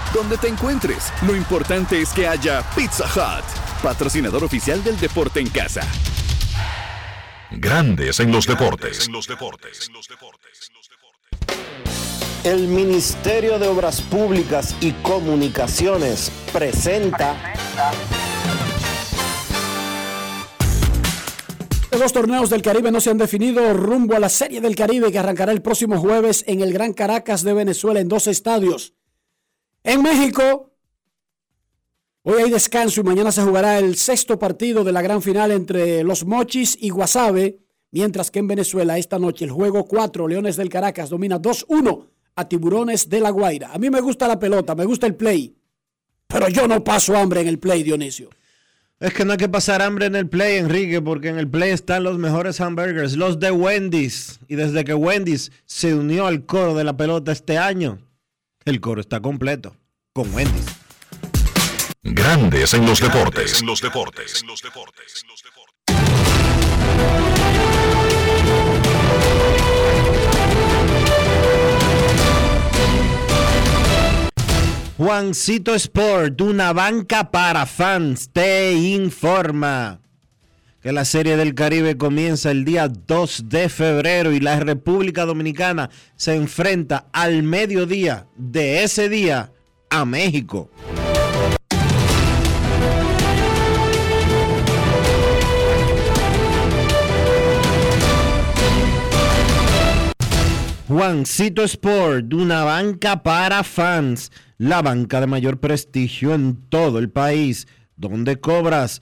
Donde te encuentres, lo importante es que haya Pizza Hut, patrocinador oficial del deporte en casa. Grandes en los deportes. El Ministerio de Obras Públicas y Comunicaciones presenta. Los torneos del Caribe no se han definido rumbo a la Serie del Caribe que arrancará el próximo jueves en el Gran Caracas de Venezuela en dos estadios. En México, hoy hay descanso y mañana se jugará el sexto partido de la gran final entre los Mochis y Guasave, mientras que en Venezuela esta noche el juego 4, Leones del Caracas, domina 2-1 a Tiburones de La Guaira. A mí me gusta la pelota, me gusta el play, pero yo no paso hambre en el play, Dionisio. Es que no hay que pasar hambre en el Play, Enrique, porque en el Play están los mejores hamburgers, los de Wendy's. Y desde que Wendy's se unió al coro de la pelota este año, el coro está completo con Wendy's. Grandes en los deportes. En los deportes. En los deportes. Juancito Sport, una banca para fans, te informa que la Serie del Caribe comienza el día 2 de febrero y la República Dominicana se enfrenta al mediodía de ese día a México. Juancito Sport, una banca para fans, la banca de mayor prestigio en todo el país, donde cobras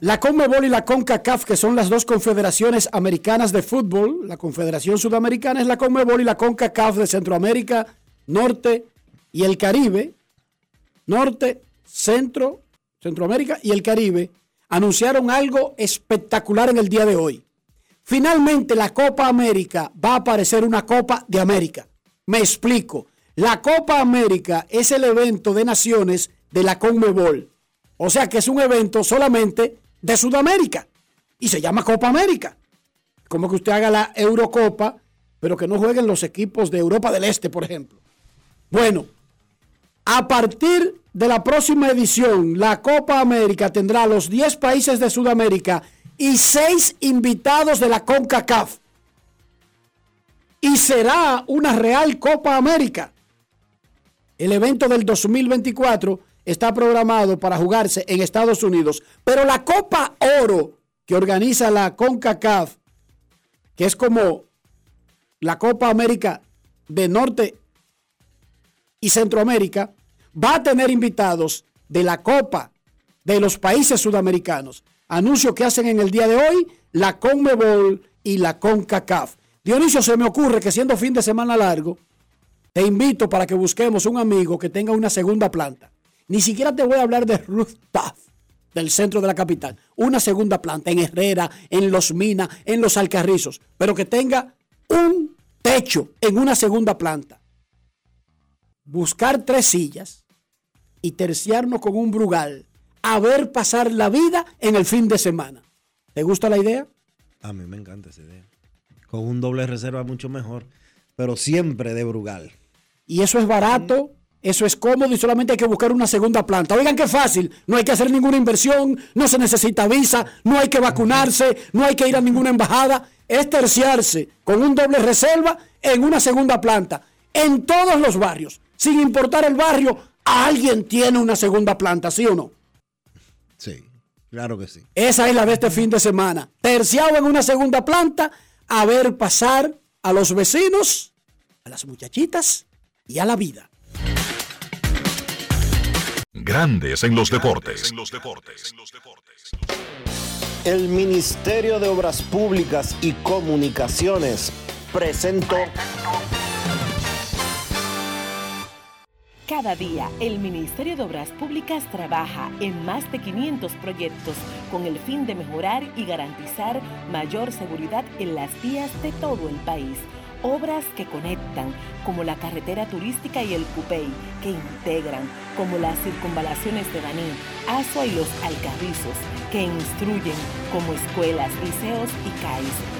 La CONMEBOL y la CONCACAF, que son las dos confederaciones americanas de fútbol, la Confederación Sudamericana es la CONMEBOL y la CONCACAF de Centroamérica, Norte y el Caribe, Norte, Centro, Centroamérica y el Caribe anunciaron algo espectacular en el día de hoy. Finalmente la Copa América va a parecer una Copa de América. Me explico. La Copa América es el evento de naciones de la Conmebol. O sea que es un evento solamente de Sudamérica. Y se llama Copa América. Como que usted haga la Eurocopa, pero que no jueguen los equipos de Europa del Este, por ejemplo. Bueno, a partir de la próxima edición, la Copa América tendrá los 10 países de Sudamérica y 6 invitados de la CONCACAF. Y será una real Copa América. El evento del 2024 está programado para jugarse en Estados Unidos, pero la Copa Oro que organiza la CONCACAF, que es como la Copa América de Norte y Centroamérica, va a tener invitados de la Copa de los países sudamericanos. Anuncio que hacen en el día de hoy la CONMEBOL y la CONCACAF. Dionisio, se me ocurre que siendo fin de semana largo, te invito para que busquemos un amigo que tenga una segunda planta. Ni siquiera te voy a hablar de rooftop del centro de la capital. Una segunda planta en Herrera, en Los Minas, en Los Alcarrizos, pero que tenga un techo en una segunda planta. Buscar tres sillas y terciarnos con un brugal a ver pasar la vida en el fin de semana. ¿Te gusta la idea? A mí me encanta esa idea. Con un doble reserva mucho mejor, pero siempre de Brugal. Y eso es barato, eso es cómodo y solamente hay que buscar una segunda planta. Oigan qué fácil, no hay que hacer ninguna inversión, no se necesita visa, no hay que vacunarse, no hay que ir a ninguna embajada. Es terciarse con un doble reserva en una segunda planta, en todos los barrios, sin importar el barrio, alguien tiene una segunda planta, ¿sí o no? Sí, claro que sí. Esa es la de este fin de semana. Terciado en una segunda planta, a ver pasar a los vecinos, a las muchachitas y a la vida. Grandes en los deportes. El Ministerio de Obras Públicas y Comunicaciones presentó Cada día, el Ministerio de Obras Públicas trabaja en más de 500 proyectos con el fin de mejorar y garantizar mayor seguridad en las vías de todo el país. Obras que conectan, como la carretera turística y el Cupey, que integran, como las circunvalaciones de Baní, Asua y los Alcarrizos, que instruyen, como escuelas, liceos y CAIS.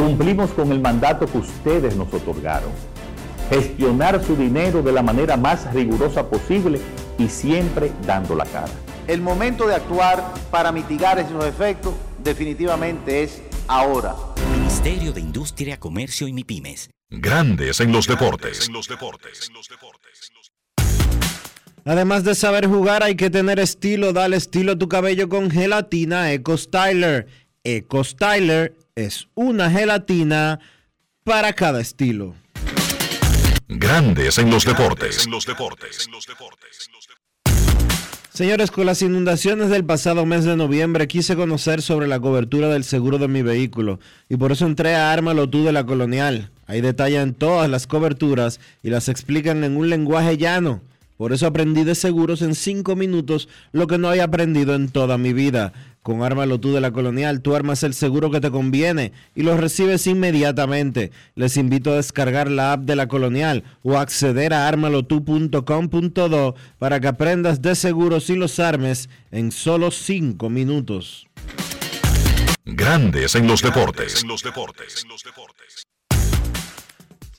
Cumplimos con el mandato que ustedes nos otorgaron. Gestionar su dinero de la manera más rigurosa posible y siempre dando la cara. El momento de actuar para mitigar esos efectos definitivamente es ahora. Ministerio de Industria, Comercio y MIPIMES. Grandes en los deportes. Además de saber jugar, hay que tener estilo. Dale estilo a tu cabello con gelatina Eco Styler. Eco Styler es una gelatina para cada estilo. Grandes en los deportes. Señores, con las inundaciones del pasado mes de noviembre quise conocer sobre la cobertura del seguro de mi vehículo y por eso entré a Ármalo tú de la Colonial. Ahí detallan todas las coberturas y las explican en un lenguaje llano. Por eso aprendí de seguros en 5 minutos lo que no había aprendido en toda mi vida. Con Ármalo tú de la Colonial, tú armas el seguro que te conviene y lo recibes inmediatamente. Les invito a descargar la app de la Colonial o acceder a armalotu.com.do para que aprendas de seguros y los armes en solo 5 minutos. Grandes en los deportes.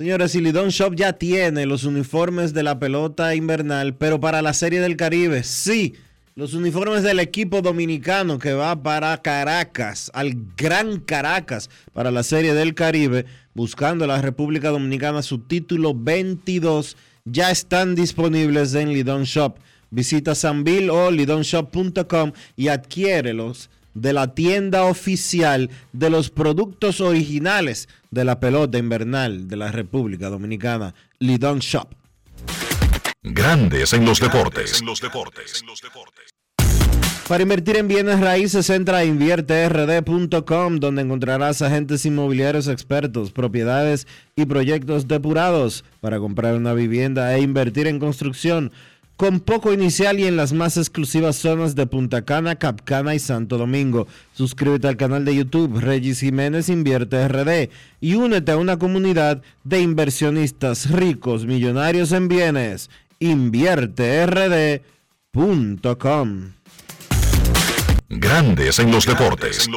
Señores, y Lidón Shop ya tiene los uniformes de la pelota invernal, pero para la Serie del Caribe, sí. Los uniformes del equipo dominicano que va para Caracas, al Gran Caracas, para la Serie del Caribe, buscando la República Dominicana su título 22, ya están disponibles en Lidón Shop. Visita Sanville o lidonshop.com y adquiérelos de la tienda oficial de los productos originales de la pelota invernal de la República Dominicana, Lidon Shop. Grandes en los deportes. Para invertir en bienes raíces, entra a invierterd.com, donde encontrarás agentes inmobiliarios expertos, propiedades y proyectos depurados para comprar una vivienda e invertir en construcción con poco inicial y en las más exclusivas zonas de Punta Cana, Capcana y Santo Domingo. Suscríbete al canal de YouTube Regis Jiménez Invierte RD y únete a una comunidad de inversionistas ricos, millonarios en bienes. InvierteRD.com Grandes en los deportes.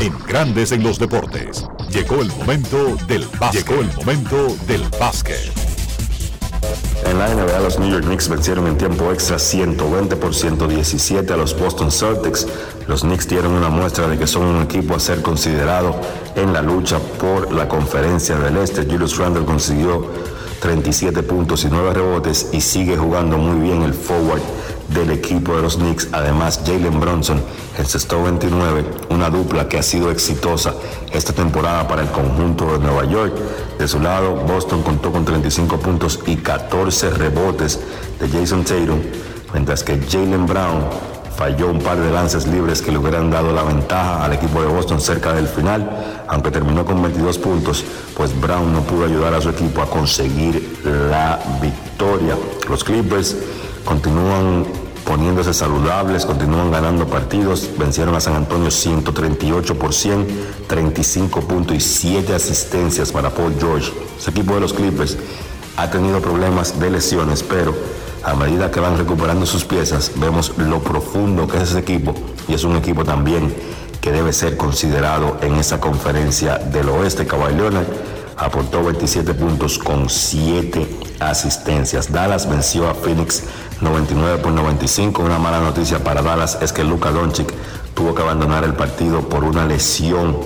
En Grandes en los deportes. Llegó el momento del básquet. Llegó el momento del básquet. En la NBA, los New York Knicks vencieron en tiempo extra 120 por 117 a los Boston Celtics. Los Knicks dieron una muestra de que son un equipo a ser considerado en la lucha por la conferencia del Este. Julius Randle consiguió 37 puntos y 9 rebotes y sigue jugando muy bien el forward del equipo de los Knicks. Además, Jalen Bronson encestó 29, una dupla que ha sido exitosa esta temporada para el conjunto de Nueva York. De su lado, Boston contó con 35 puntos y 14 rebotes de Jason Tatum, mientras que Jalen Brown falló un par de lances libres que le hubieran dado la ventaja al equipo de Boston cerca del final, aunque terminó con 22 puntos, pues Brown no pudo ayudar a su equipo a conseguir la victoria. Los Clippers continúan poniéndose saludables, continúan ganando partidos, vencieron a San Antonio 138 por 100, 35 puntos y 7 asistencias para Paul George. Ese equipo de los Clippers ha tenido problemas de lesiones, pero a medida que van recuperando sus piezas, vemos lo profundo que es ese equipo y es un equipo también que debe ser considerado en esa conferencia del oeste. Kawhi Leonard aportó 27 puntos con 7 asistencias. Dallas venció a Phoenix 99 por 95. Una mala noticia para Dallas es que Luka Doncic tuvo que abandonar el partido por una lesión.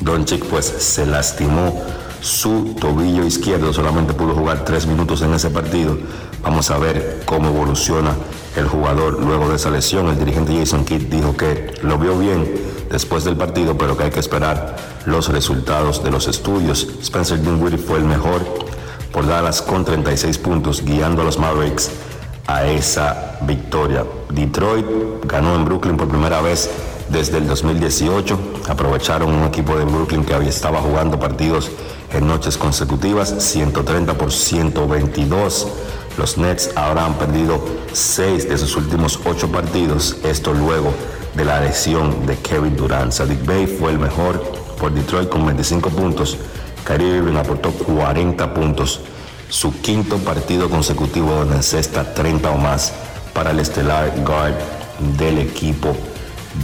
Doncic pues se lastimó su tobillo izquierdo, solamente pudo jugar tres minutos en ese partido. Vamos a ver cómo evoluciona el jugador luego de esa lesión. El dirigente Jason Kidd dijo que lo vio bien después del partido, pero que hay que esperar los resultados de los estudios. Spencer Dinwiddie fue el mejor por Dallas con 36 puntos, guiando a los Mavericks a esa victoria. Detroit ganó en Brooklyn por primera vez desde el 2018. Aprovecharon un equipo de Brooklyn que había estaba jugando partidos en noches consecutivas, 130 por 122. Los Nets ahora han perdido 6 de sus últimos 8 partidos, esto luego de la lesión de Kevin Durant. Sadiq Bay fue el mejor por Detroit con 25 puntos. Kyrie Irving aportó 40 puntos, su quinto partido consecutivo donde encesta 30 o más para el estelar guard del equipo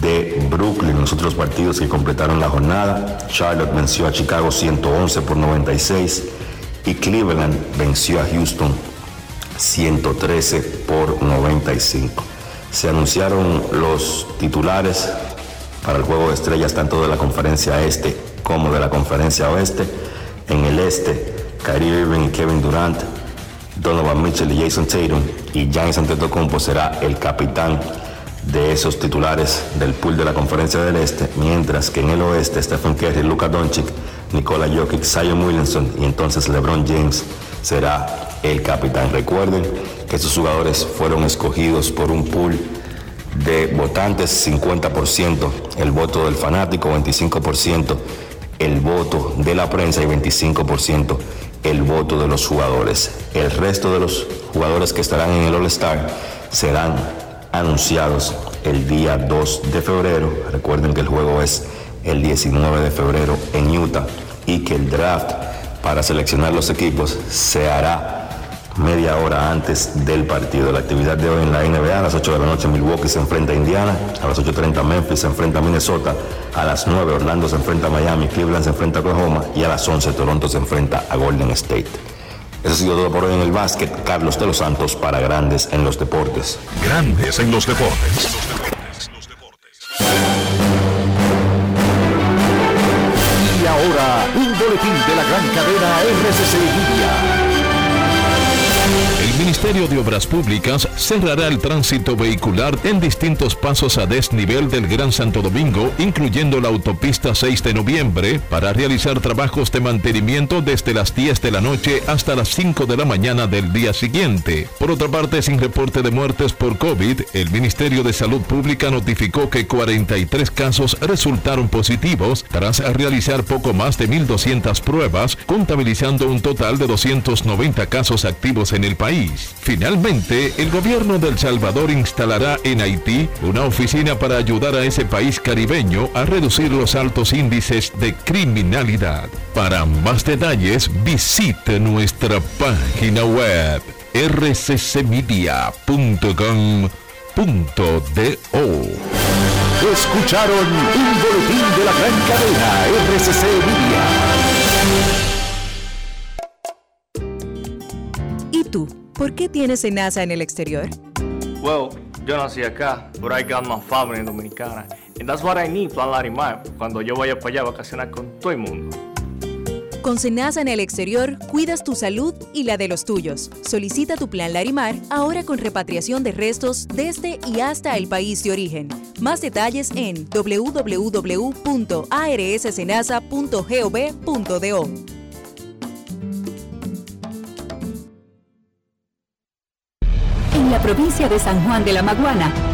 de Brooklyn. Los otros partidos que completaron la jornada, Charlotte venció a Chicago 111 por 96 y Cleveland venció a Houston 113 por 95. Se anunciaron los titulares para el juego de estrellas tanto de la conferencia este como de la conferencia oeste. En el este, Kyrie Irving y Kevin Durant, Donovan Mitchell y Jason Tatum y Giannis Antetokounmpo será el capitán de esos titulares del pool de la conferencia del este, mientras que en el oeste Stephen Curry, Luka Doncic, Nikola Jokic, Zion Williamson y entonces LeBron James será el capitán. Recuerden que estos jugadores fueron escogidos por un pool de votantes, 50% el voto del fanático, 25% el voto de la prensa y 25% el voto de los jugadores. El resto de los jugadores que estarán en el All-Star serán anunciados el día 2 de febrero. Recuerden que el juego es el 19 de febrero en Utah y que el draft para seleccionar los equipos se hará media hora antes del partido. La actividad de hoy en la NBA, a las 8 de la noche Milwaukee se enfrenta a Indiana, a las 8.30 Memphis se enfrenta a Minnesota, a las 9 Orlando se enfrenta a Miami, Cleveland se enfrenta a Oklahoma y a las 11 Toronto se enfrenta a Golden State. Eso ha sido todo por hoy en el básquet. Carlos de los Santos para Grandes en los Deportes. Grandes en los Deportes. Y de la gran cadena RCC Media. Ministerio de Obras Públicas cerrará el tránsito vehicular en distintos pasos a desnivel del Gran Santo Domingo, incluyendo la autopista 6 de noviembre, para realizar trabajos de mantenimiento desde las 10 de la noche hasta las 5 de la mañana del día siguiente. Por otra parte, sin reporte de muertes por COVID, el Ministerio de Salud Pública notificó que 43 casos resultaron positivos tras realizar poco más de 1.200 pruebas, contabilizando un total de 290 casos activos en el país. Finalmente, el gobierno de El Salvador instalará en Haití una oficina para ayudar a ese país caribeño a reducir los altos índices de criminalidad. Para más detalles, visite nuestra página web rccmedia.com.do. Escucharon un boletín de la gran cadena RCC Media. ¿Y tú? ¿Por qué tienes NASA en el exterior? Well, yo nací acá, but I got my family dominicana. And that's what I need, Plan Larimar, cuando yo vaya para allá a vacacionar con todo el mundo. Con Senasa en el exterior, cuidas tu salud y la de los tuyos. Solicita tu plan Larimar ahora con repatriación de restos desde y hasta el país de origen. Más detalles en www.arssenasa.gov.do. provincia de San Juan de la Maguana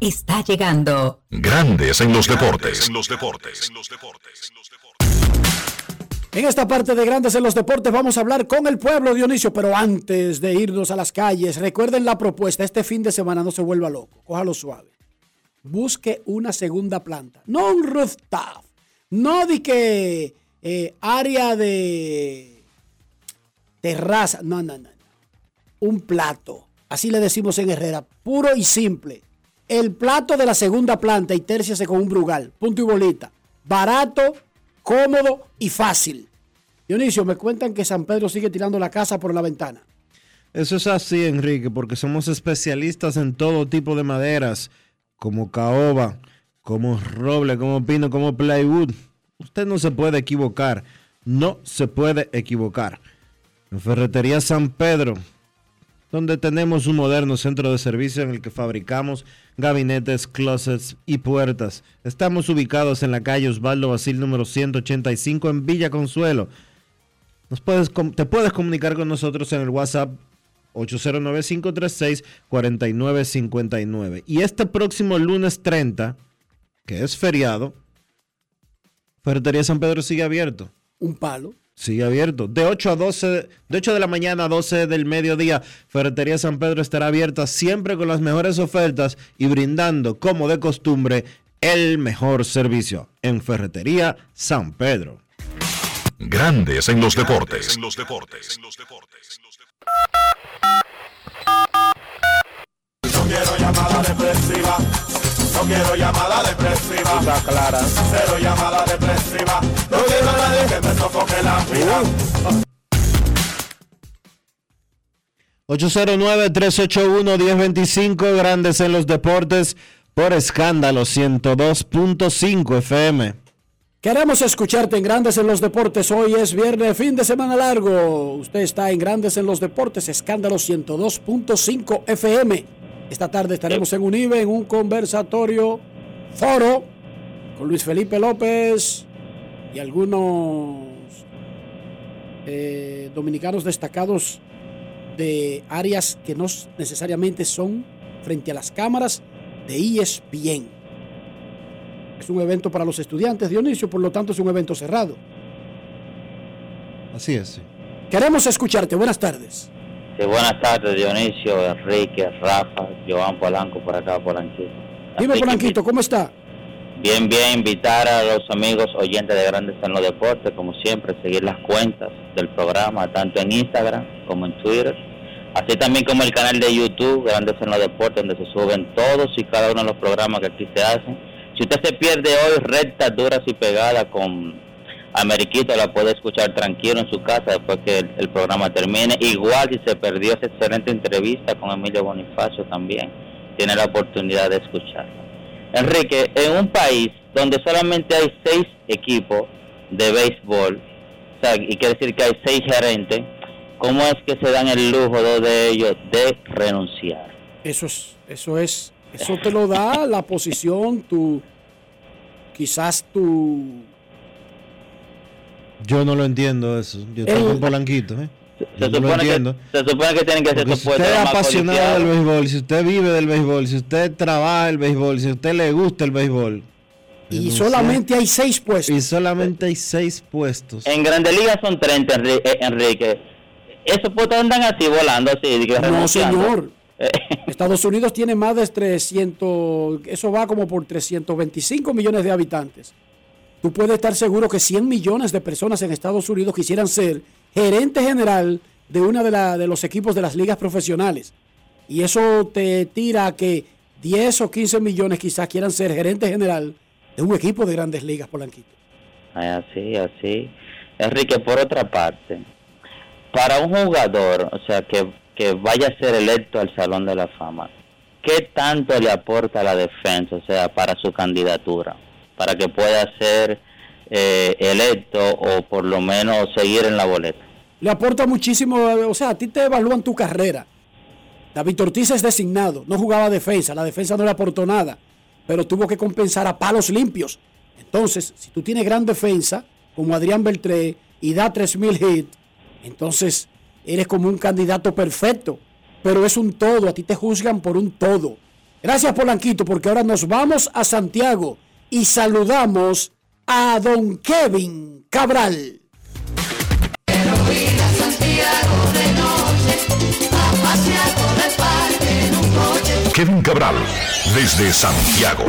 está llegando. Grandes en los deportes. En los deportes. En esta parte de Grandes en los Deportes vamos a hablar con el pueblo, Dionisio, pero antes de irnos a las calles, recuerden la propuesta, este fin de semana no se vuelva loco, cójalo suave. Busque una segunda planta, no un rooftop, no di que eh, área de terraza, no, no, no, un plato, así le decimos en Herrera, puro y simple. El plato de la segunda planta y térciase con un brugal, punto y bolita, barato, cómodo y fácil. Dionisio, me cuentan que San Pedro sigue tirando la casa por la ventana. Eso es así, Enrique, porque somos especialistas en todo tipo de maderas, como caoba, como roble, como pino, como plywood. Usted no se puede equivocar, no se puede equivocar. En Ferretería San Pedro, donde tenemos un moderno centro de servicio en el que fabricamos gabinetes, closets y puertas. Estamos ubicados en la calle Osvaldo Basil número 185 en Villa Consuelo. Nos puedes, te puedes comunicar con nosotros en el WhatsApp 809-536-4959. Y este próximo lunes 30, que es feriado, Ferretería San Pedro sigue abierto. Un palo. Sigue abierto. De 8 a 12, de 8 de la mañana a 12 del mediodía, Ferretería San Pedro estará abierta siempre con las mejores ofertas y brindando, como de costumbre, el mejor servicio en Ferretería San Pedro. Grandes en los deportes. No quiero llamada depresiva. No quiero llamada depresiva. Está clara. Cero llamada depresiva. No quiero a nadie que me sofoque la vida. 809-381-1025, Grandes en los Deportes, por escándalo 102.5 FM. Queremos escucharte en Grandes en los Deportes. Hoy es viernes, fin de semana largo. Usted está en Grandes en los Deportes, escándalo 102.5 FM. Esta tarde estaremos en Unive en un conversatorio foro con Luis Felipe López y algunos eh, dominicanos destacados de áreas que no necesariamente son frente a las cámaras de ESPN. Es un evento para los estudiantes, Dionisio, por lo tanto es un evento cerrado. Así es. sí. Queremos escucharte. Buenas tardes. Sí, buenas tardes, Dionisio, Enrique, Rafa, Joan Polanco por acá, Polanquito. Dime, Polanquito, ¿cómo está? Bien, bien, invitar a los amigos oyentes de Grandes en los Deportes, como siempre, seguir las cuentas del programa, tanto en Instagram como en Twitter. Así también como el canal de YouTube, Grandes en los Deportes, donde se suben todos y cada uno de los programas que aquí se hacen. Si usted se pierde hoy rectas, duras y pegadas con Ameriquito, la puede escuchar tranquilo en su casa después que el, programa termine. Igual si se perdió esa excelente entrevista con Emilio Bonifacio también, tiene la oportunidad de escucharla. Enrique, en un país donde solamente hay seis equipos de béisbol, y quiere decir que hay seis gerentes, ¿cómo es que se dan el lujo dos de ellos de renunciar? Eso es, eso es, eso te lo da la posición, tu, quizás tu, Yo no lo entiendo eso. Yo estoy El- con Polanquito, ¿eh? Se no lo supone, entiendo. que, se supone que tienen que ser Porque estos si usted es apasionado del béisbol, si usted vive del béisbol, si usted trabaja el béisbol, si a usted le gusta el béisbol. y solamente hay seis puestos. Y solamente hay seis puestos. En Grandes Ligas son 30, Enri- eh, Enrique. Esos puestos andan así volando, así. No, señor. Estados Unidos tiene más de 300, eso va como por 325 millones de habitantes. Tú puedes estar seguro que 100 millones de personas en Estados Unidos quisieran ser gerente general de uno de, la- de los equipos de las ligas profesionales. Y eso te tira a que 10 o 15 millones quizás quieran ser gerente general de un equipo de grandes ligas, Polanquito. Así, así. Enrique, por otra parte, para un jugador, o sea, que, que vaya a ser electo al Salón de la Fama, ¿qué tanto le aporta la defensa, o sea, para su candidatura? Para que pueda ser eh, electo o por lo menos seguir en la boleta. le aporta muchísimo, o sea, a ti te evalúan tu carrera. David Ortiz es designado, no jugaba defensa, la defensa no le aportó nada, pero tuvo que compensar a palos limpios. Entonces, si tú tienes gran defensa, como Adrián Beltré, y da 3.000 hits, entonces eres como un candidato perfecto, pero es un todo, a ti te juzgan por un todo. Gracias Polanquito, porque ahora nos vamos a Santiago y saludamos a don Kevin Cabral. Kevin Cabral, desde Santiago.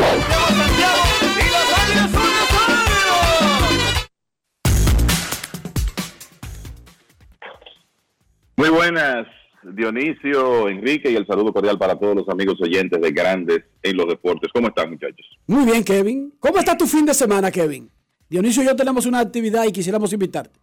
Muy buenas, Dionisio, Enrique y el saludo cordial para todos los amigos oyentes de Grandes en los Deportes. ¿Cómo están, muchachos? Muy bien, Kevin. ¿Cómo está tu fin de semana, Kevin? Dionisio y yo tenemos una actividad y quisiéramos invitarte.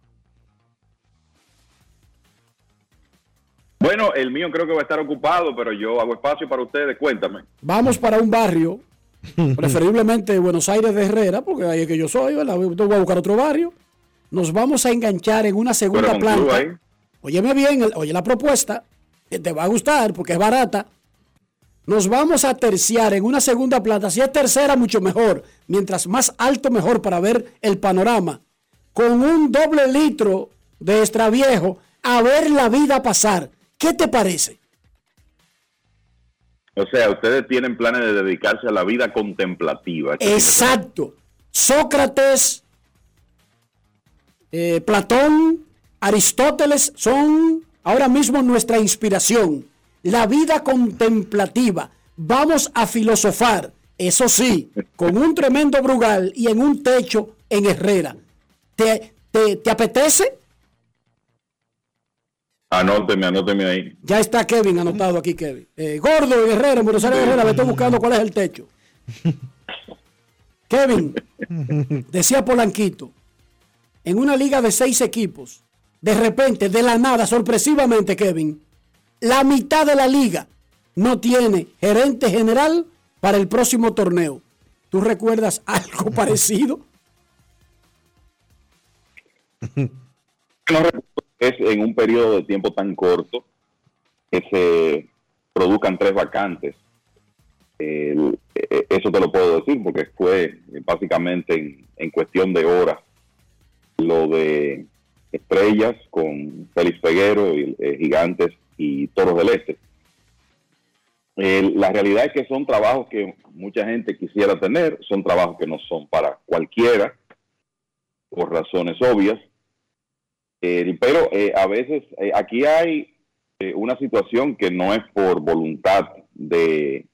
Bueno, el mío creo que va a estar ocupado, pero yo hago espacio para ustedes. Cuéntame. Vamos para un barrio, preferiblemente Buenos Aires de Herrera, porque ahí es que yo soy, ¿verdad? Yo voy a buscar otro barrio. Nos vamos a enganchar en una segunda planta. Óyeme bien, oye la propuesta, que te va a gustar porque es barata. Nos vamos a terciar en una segunda planta. Si es tercera, mucho mejor. Mientras más alto, mejor para ver el panorama. Con un doble litro de extra viejo, a ver la vida pasar. ¿Qué te parece? O sea, ustedes tienen planes de dedicarse a la vida contemplativa. Exacto. Sócrates, eh, Platón, Aristóteles son ahora mismo nuestra inspiración. La vida contemplativa. Vamos a filosofar, eso sí, con un tremendo brugal y en un techo en Herrera. ¿Te, te, te apetece? Anóteme, anóteme ahí. Ya está Kevin anotado aquí, Kevin. Eh, Gordo Herrera, en Buenos Aires Herrera, me estoy buscando cuál es el techo. Kevin, decía Polanquito, en una liga de seis equipos, de repente, de la nada, sorpresivamente, Kevin, la mitad de la liga no tiene gerente general para el próximo torneo. ¿Tú recuerdas algo parecido? Que es en un periodo de tiempo tan corto que se produzcan tres vacantes. El- eh, eso te lo puedo decir porque fue básicamente en, en cuestión de horas lo de Estrellas con Félix Peguero, y, eh, Gigantes y Toros del Este. El- la realidad es que son trabajos que mucha gente quisiera tener, son trabajos que no son para cualquiera, por razones obvias. Eh, pero eh, a veces eh, aquí hay eh, una situación que no es por voluntad de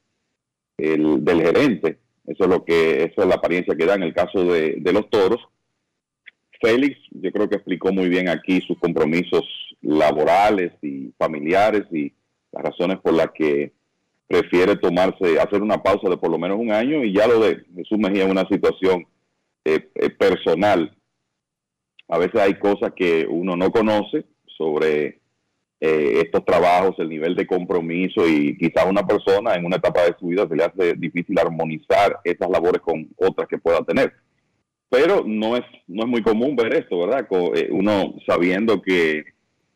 el- del gerente. Eso es lo que, eso es la apariencia que da en el caso de, de los toros. Félix, yo creo que explicó muy bien aquí sus compromisos laborales y familiares y las razones por las que prefiere tomarse, hacer una pausa de por lo menos un año y ya lo de Jesús Mejía es una situación eh, eh, personal. A veces hay cosas que uno no conoce sobre eh, estos trabajos, el nivel de compromiso y quizás una persona en una etapa de su vida se le hace difícil armonizar esas labores con otras que pueda tener. Pero no es, no es muy común ver esto, ¿verdad? Eh, uno sabiendo que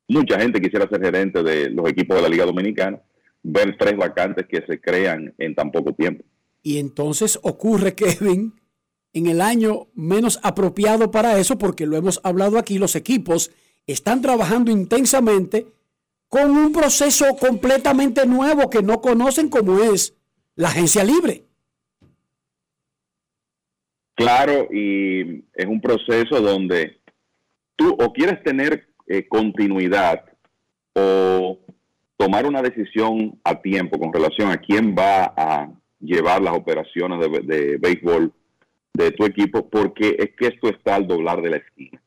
mucha gente quisiera ser gerente de los equipos de la Liga Dominicana, ver tres vacantes que se crean en tan poco tiempo. Y entonces ocurre, Kevin, en el año menos apropiado para eso, porque lo hemos hablado aquí, los equipos están trabajando intensamente con un proceso completamente nuevo que no conocen como es la agencia libre. Claro, y es un proceso donde tú o quieres tener eh, continuidad o tomar una decisión a tiempo con relación a quién va a llevar las operaciones de, de béisbol de tu equipo, porque es que esto está al doblar de la esquina.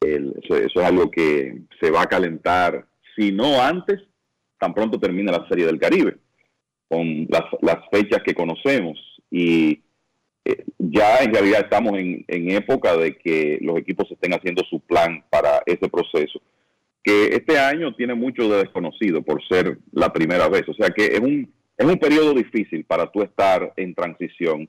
El- eso, eso es algo que se va a calentar, si no antes, tan pronto termina la Serie del Caribe, con las, las fechas que conocemos. Y eh, ya en realidad estamos en, época de que los equipos estén haciendo su plan para ese proceso, que este año tiene mucho de desconocido por ser la primera vez. O sea que es un, es un periodo difícil para tú estar en transición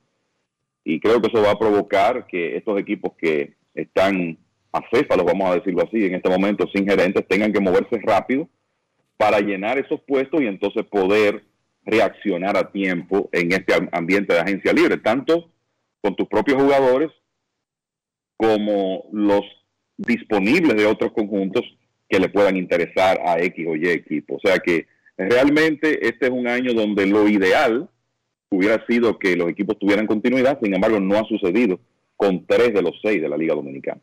y creo que eso va a provocar que estos equipos que están acéfalos, vamos a decirlo así, en este momento sin gerentes, tengan que moverse rápido para llenar esos puestos y entonces poder reaccionar a tiempo en este am- ambiente de agencia libre, tanto con tus propios jugadores como los disponibles de otros conjuntos que le puedan interesar a X o Y equipo. O sea que realmente este es un año donde lo ideal hubiera sido que los equipos tuvieran continuidad, sin embargo no ha sucedido con tres de los seis de la Liga Dominicana.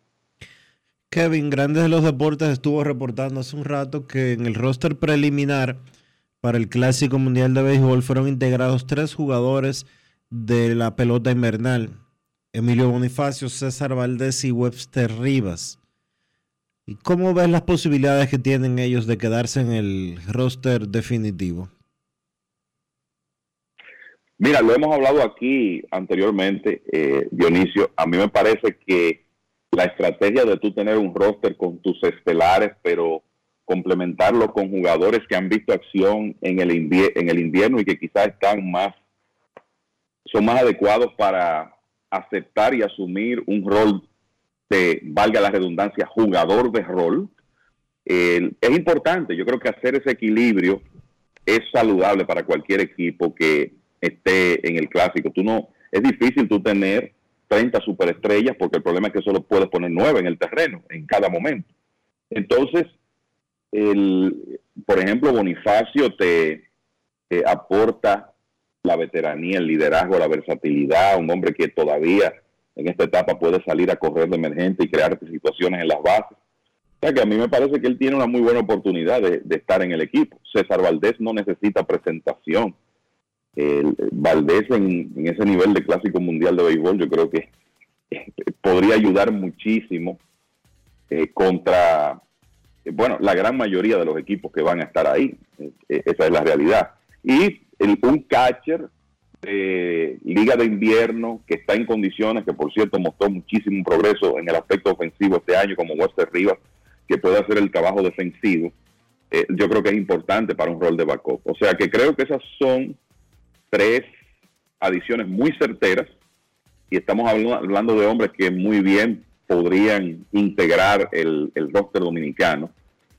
Kevin, Grandes de los Deportes estuvo reportando hace un rato que en el roster preliminar para el Clásico Mundial de Béisbol fueron integrados tres jugadores de la pelota invernal. Emilio Bonifacio, César Valdés y Webster Rivas. ¿Y cómo ves las posibilidades que tienen ellos de quedarse en el roster definitivo? Mira, lo hemos hablado aquí anteriormente, eh, Dionisio. A mí me parece que la estrategia de tú tener un roster con tus estelares, pero complementarlo con jugadores que han visto acción en el, en el invierno y que quizás están más, son más adecuados para aceptar y asumir un rol de, valga la redundancia, jugador de rol. Eh, es importante, yo creo que hacer ese equilibrio es saludable para cualquier equipo que esté en el clásico. Tú no, es difícil tú tener 30 superestrellas porque el problema es que solo puedes poner 9 en el terreno en cada momento. Entonces, el, por ejemplo, Bonifacio te, te aporta la veteranía, el liderazgo, la versatilidad, un hombre que todavía en esta etapa puede salir a correr de emergente y crear situaciones en las bases. O sea que a mí me parece que él tiene una muy buena oportunidad de, estar en el equipo. César Valdés no necesita presentación. El, Valdés en, ese nivel de clásico mundial de béisbol yo creo que eh, podría ayudar muchísimo eh, contra, eh, bueno, la gran mayoría de los equipos que van a estar ahí. Esa es la realidad. Y el- un catcher de Liga de Invierno que está en condiciones, que por cierto mostró muchísimo progreso en el aspecto ofensivo este año, como Wester Rivas, que puede hacer el trabajo defensivo, eh, yo creo que es importante para un rol de backup. O sea que creo que esas son tres adiciones muy certeras y estamos habl- hablando de hombres que muy bien podrían integrar el, el roster dominicano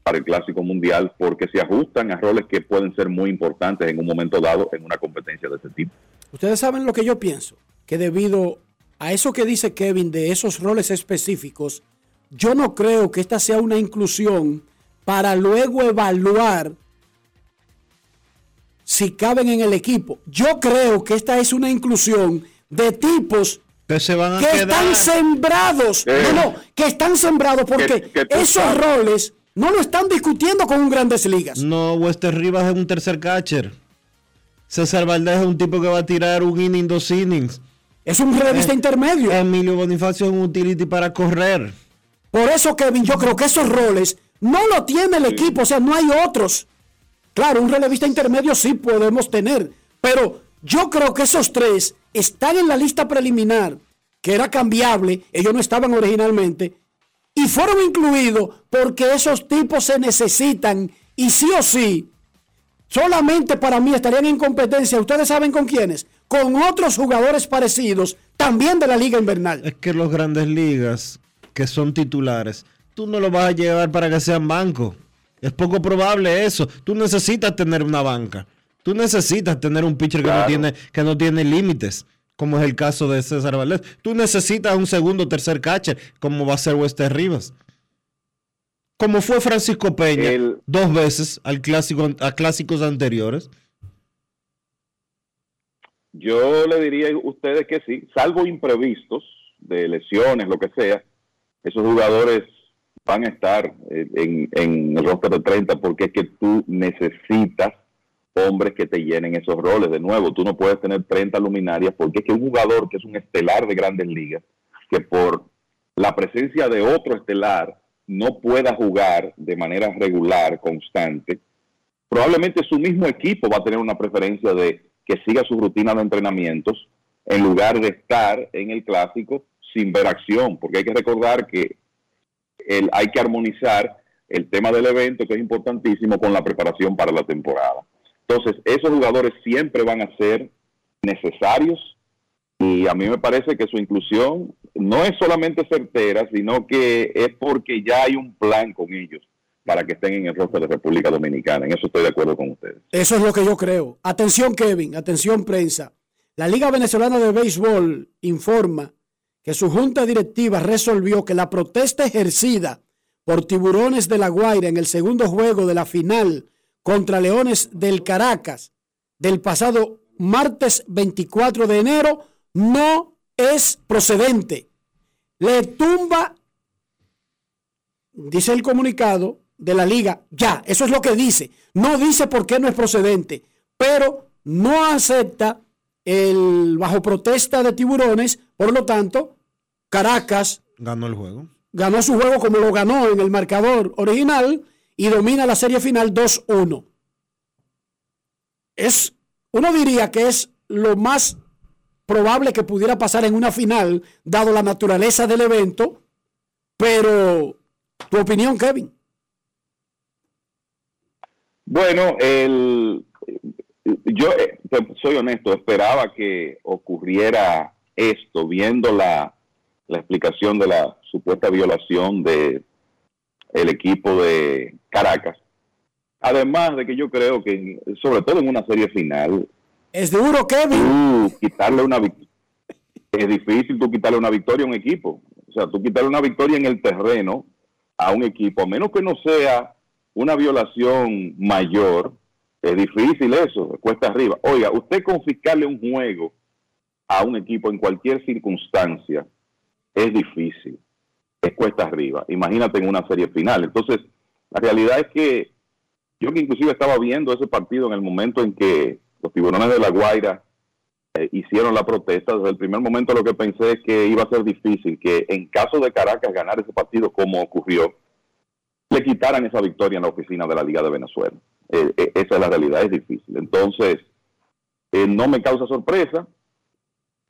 para el Clásico Mundial porque se ajustan a roles que pueden ser muy importantes en un momento dado en una competencia de ese tipo. Ustedes saben lo que yo pienso, que debido a eso que dice Kevin de esos roles específicos, yo no creo que esta sea una inclusión para luego evaluar si caben en el equipo. Yo creo que esta es una inclusión de tipos que se van a que quedar. están sembrados. No, no, que están sembrados porque Que- que tú esos sabes. roles no lo están discutiendo con un Grandes Ligas. No, Wester Rivas es un tercer catcher. César Valdés es un tipo que va a tirar un inning, dos innings. Es un relevista intermedio. Emilio Bonifacio es un utility para correr. Por eso, Kevin, yo creo que esos roles no lo tiene el equipo, o sea, no hay otros. Claro, un relevista intermedio sí podemos tener, pero yo creo que esos tres están en la lista preliminar, que era cambiable, ellos no estaban originalmente, y fueron incluidos porque esos tipos se necesitan y sí o sí, solamente para mí estarían en competencia, ustedes saben con quiénes, con otros jugadores parecidos, también de la liga invernal. Es que los grandes ligas, que son titulares, tú no los vas a llevar para que sean bancos. Es poco probable eso. Tú necesitas tener una banca. Tú necesitas tener un pitcher que no tiene, que no tiene límites, como es el caso de César Valdés. Tú necesitas un segundo o tercer catcher, como va a ser Wester Rivas. Como fue Francisco Peña dos veces al clásico, a clásicos anteriores. Yo le diría a ustedes que sí, salvo imprevistos de lesiones, lo que sea, esos jugadores van a estar en, en el roster de 30 porque es que tú necesitas hombres que te llenen esos roles. De nuevo, tú no puedes tener 30 luminarias porque es que un jugador que es un estelar de grandes ligas, que por la presencia de otro estelar no pueda jugar de manera regular, constante, probablemente su mismo equipo va a tener una preferencia de que siga su rutina de entrenamientos en lugar de estar en el clásico sin ver acción, porque hay que recordar que el- hay que armonizar el tema del evento, que es importantísimo, con la preparación para la temporada. Entonces, esos jugadores siempre van a ser necesarios y a mí me parece que su inclusión no es solamente certera, sino que es porque ya hay un plan con ellos para que estén en el roster de República Dominicana. En eso estoy de acuerdo con ustedes. Eso es lo que yo creo. Atención, Kevin, atención, prensa. La Liga Venezolana de Béisbol informa que su junta directiva resolvió que la protesta ejercida por Tiburones de La Guaira en el segundo juego de la final contra Leones del Caracas del pasado martes 24 de enero no es procedente. Le tumba, dice el comunicado de la liga, ya, eso es lo que dice. No dice por qué no es procedente, pero no acepta el bajo protesta de tiburones, por lo tanto, Caracas Ganó el juego. ganó su juego como lo ganó en el marcador original y domina la serie final 2-1. Es, uno diría que es lo más probable que pudiera pasar en una final, dado la naturaleza del evento, pero tu opinión, Kevin. Bueno, el, yo eh, soy honesto, esperaba que ocurriera esto, viendo la, la explicación de la supuesta violación de el equipo de Caracas. Además de que yo creo que, sobre todo en una serie final, Es duro, Kevin. tú quitarle una. Es difícil tú quitarle una victoria a un equipo. O sea, tú quitarle una victoria en el terreno a un equipo, a menos que no sea una violación mayor, es difícil eso, cuesta arriba. Oiga, usted confiscarle un juego a un equipo en cualquier circunstancia es difícil, es cuesta arriba. Imagínate en una serie final. Entonces, la realidad es que yo que inclusive estaba viendo ese partido en el momento en que los tiburones de La Guaira eh, hicieron la protesta, desde el primer momento lo que pensé es que iba a ser difícil que en caso de Caracas ganar ese partido como ocurrió, le quitaran esa victoria en la oficina de la Liga de Venezuela. Eh, eh, esa es la realidad, es difícil. Entonces, no me causa sorpresa.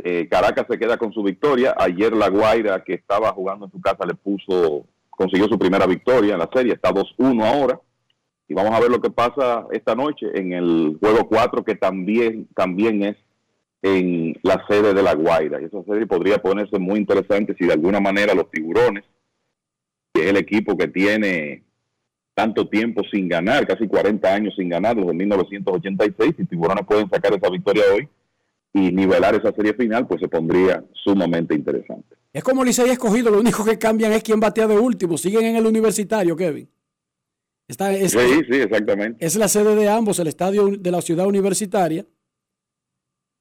Eh, Caracas se queda con su victoria. Ayer La Guaira, que estaba jugando en su casa, le puso, consiguió su primera victoria en la serie. Está 2-1 ahora. Y vamos a ver lo que pasa esta noche en el juego 4, que también, también es en la sede de La Guaira. Y esa serie podría ponerse muy interesante si de alguna manera los tiburones, que es el equipo que tiene tanto tiempo sin ganar, casi 40 años sin ganar, desde 1986, si tiburones pueden sacar esa victoria hoy y nivelar esa serie final, pues se pondría sumamente interesante. Es como Licey escogido, lo único que cambian es quién batea de último. Siguen en el universitario, Kevin. Está, es, Sí, sí, exactamente. es la sede de ambos, el estadio de la ciudad universitaria.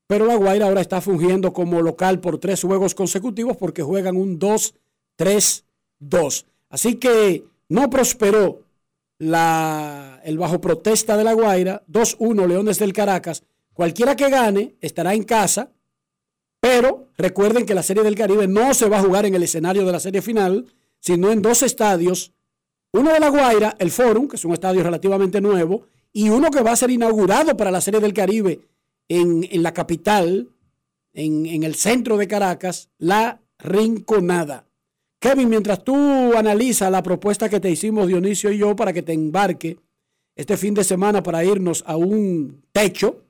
Pero La Guaira ahora está fungiendo como local por tres juegos consecutivos porque juegan un 2-3-2. Así que no prosperó la, el bajo protesta de La Guaira. 2-1 Leones del Caracas. Cualquiera que gane estará en casa. Pero recuerden que la Serie del Caribe no se va a jugar en el escenario de la serie final, sino en dos estadios. Uno de La Guaira, el Forum, que es un estadio relativamente nuevo, y uno que va a ser inaugurado para la Serie del Caribe en, en la capital, en, en el centro de Caracas, La Rinconada. Kevin, mientras tú analizas la propuesta que te hicimos Dionisio y yo para que te embarque este fin de semana para irnos a un techo,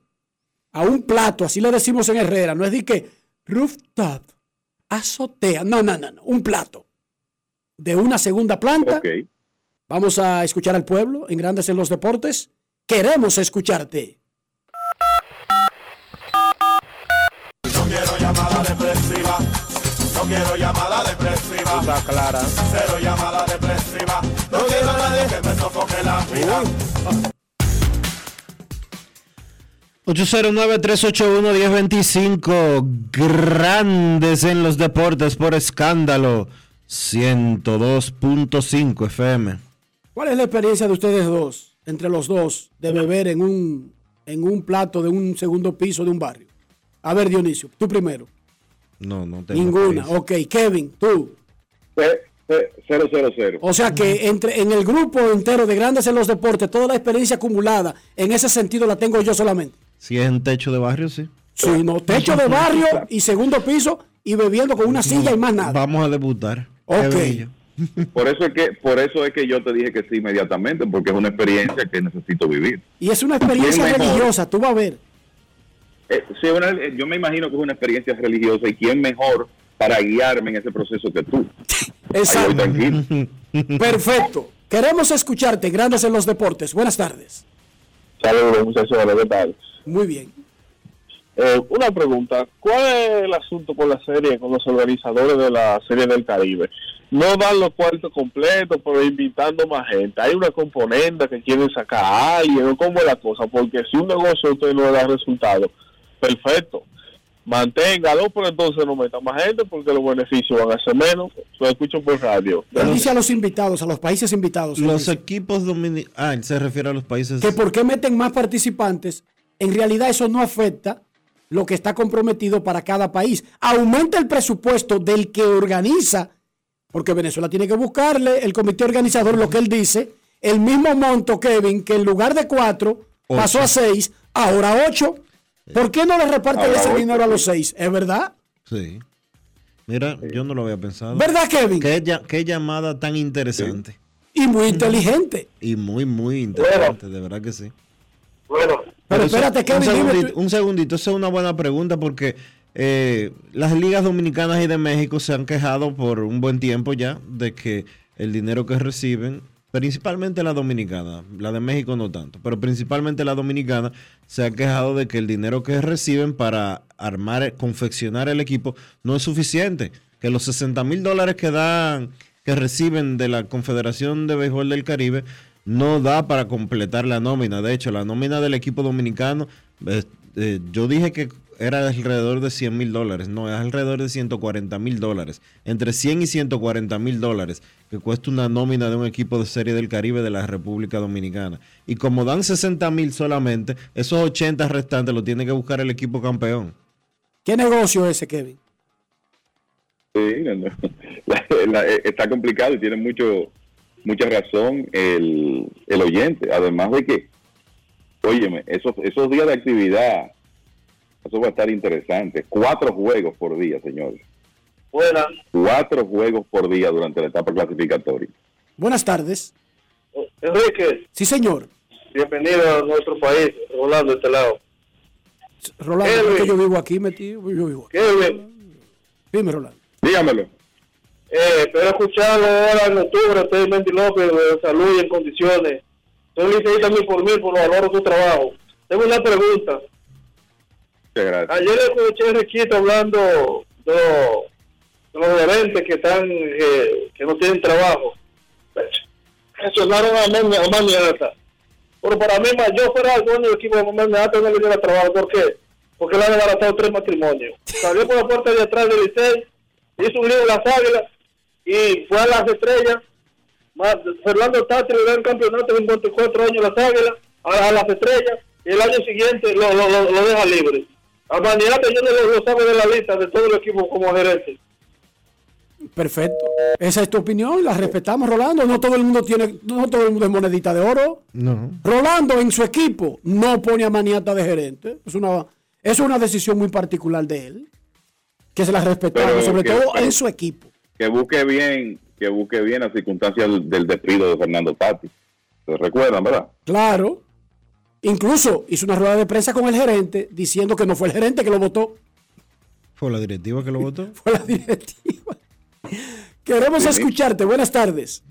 a un plato, así le decimos en Herrera, no es de que rooftop, azotea, no, no, no, no, un plato de una segunda planta. Vamos a escuchar al pueblo en Grandes en los Deportes. Queremos escucharte. No quiero llamada depresiva. No quiero llamada depresiva. Está clara. Cero llamada depresiva. No quiero a nadie que me sofoque la vida. 809-381-1025, grandes en los deportes por escándalo, 102.5 FM. ¿Cuál es la experiencia de ustedes dos, entre los dos, de beber en un, en un plato de un segundo piso de un barrio? A ver, Dionisio, tú primero. No, no tengo Ninguna. experiencia. Ok, Kevin, tú. Cero, cero, cero. O sea que entre en el grupo entero de grandes en los deportes, toda la experiencia acumulada, en ese sentido la tengo yo solamente. Si es en techo de barrio, sí. Sí, no, techo de barrio y segundo piso y bebiendo con una silla y más nada. Vamos a debutar. Ok. Por eso es que, por eso es que yo te dije que sí inmediatamente, porque es una experiencia que necesito vivir. Y es una experiencia ¿Quién mejor? religiosa, tú vas a ver. Eh, sí, una- yo me imagino que es una experiencia religiosa y quién mejor para guiarme en ese proceso que tú. Exacto. Perfecto. Queremos escucharte, Grandes en los Deportes. Buenas tardes. Saludos, muchachos, ¿qué tal? Muy bien. Eh, una pregunta, ¿cuál es el asunto con la serie, con los organizadores de la serie del Caribe? No dan los cuartos completos, pero invitando más gente. Hay una componente que quieren sacar a alguien, ¿o cómo es la cosa? Porque si un negocio usted no le da resultado, perfecto, manténgalo, pero entonces no meta más gente porque los beneficios van a ser menos. Lo escucho por radio. Dice a los invitados, a los países invitados. Los dice, equipos dominicanos. Ah, se refiere a los países. que por qué meten más participantes. En realidad eso no afecta lo que está comprometido para cada país. Aumenta el presupuesto del que organiza, porque Venezuela tiene que buscarle, el comité organizador, lo que él dice, el mismo monto, Kevin, que en lugar de cuatro pasó a seis, ahora ocho. ¿Por qué no le reparten ese ocho, dinero a los seis? ¿Es verdad? Sí. Mira, yo no lo había pensado. ¿Verdad, Kevin? Qué llamada tan interesante. Y muy inteligente. Y muy, muy inteligente, de verdad que sí. Bueno, Pero espérate, un Kevin, dime segundito, un segundito, esa es una buena pregunta porque eh, las ligas dominicanas y de México se han quejado por un buen tiempo ya de que el dinero que reciben, principalmente la dominicana, la de México no tanto, pero principalmente la dominicana se ha quejado de que el dinero que reciben para armar, confeccionar el equipo no es suficiente, que los 60 mil dólares que dan, que reciben de la Confederación de Béisbol del Caribe no da para completar la nómina. De hecho, la nómina del equipo dominicano, eh, eh, yo dije que era alrededor de 100 mil dólares. No, es alrededor de 140 mil dólares. Entre 100 y 140 mil dólares que cuesta una nómina de un equipo de Serie del Caribe de la República Dominicana. Y como dan 60 mil solamente, esos 80 restantes lo tiene que buscar el equipo campeón. ¿Qué negocio es ese, Kevin? Sí, no, no. La- la- eh, está complicado y tiene mucho mucha razón el, el oyente. Además de que, óyeme, esos, esos días de actividad, eso va a estar interesante. Cuatro juegos por día, señores. buenas. Cuatro juegos por día durante la etapa clasificatoria. Buenas tardes. Enrique, Sí, señor. bienvenido a nuestro país, Rolando, de este lado. Rolando, yo vivo aquí metido. Yo vivo aquí. Kevin, Dime, Rolando. Dígamelo. Eh, espero escucharlo ahora en octubre, estoy en Mendy López, de salud y en condiciones. Soy liceísta mil por mil, por lo valoro tu trabajo. Tengo una pregunta. Gracias. Ayer escuché a Riquito hablando de, los- de los gerentes que están eh, que no tienen trabajo. Mencionaron a Mani- a Maniata. Pero para mí, más yo fuera el dueño del equipo de Maniata, no le diera trabajo. ¿Por qué? Porque le han desbaratado tres matrimonios. Salió por la puerta de atrás del Licey, hizo un lío en las águilas y fue a las estrellas. Más, Fernando Tati le da el campeonato en 54 años a las águilas, a, a las estrellas, y el año siguiente lo, lo, lo, lo deja libre. A Maniata yo no lo, lo sabe de la lista de todo el equipo como gerente. Perfecto. Esa es tu opinión, la respetamos, Rolando. No todo el mundo tiene, no todo el mundo es monedita de oro. No. Rolando en su equipo no pone a Maniata de gerente. Es una, es una decisión muy particular de él. Que se la respetamos, Pero sobre que- todo pero- en su equipo. Que busque bien, que busque bien las circunstancias del, del despido de Fernando Tati. ¿Se recuerdan, verdad? Claro. Incluso hizo una rueda de prensa con el gerente diciendo que no fue el gerente que lo votó, ¿Fue la directiva que lo votó? fue la directiva. Queremos Sí, sí. escucharte. Buenas tardes.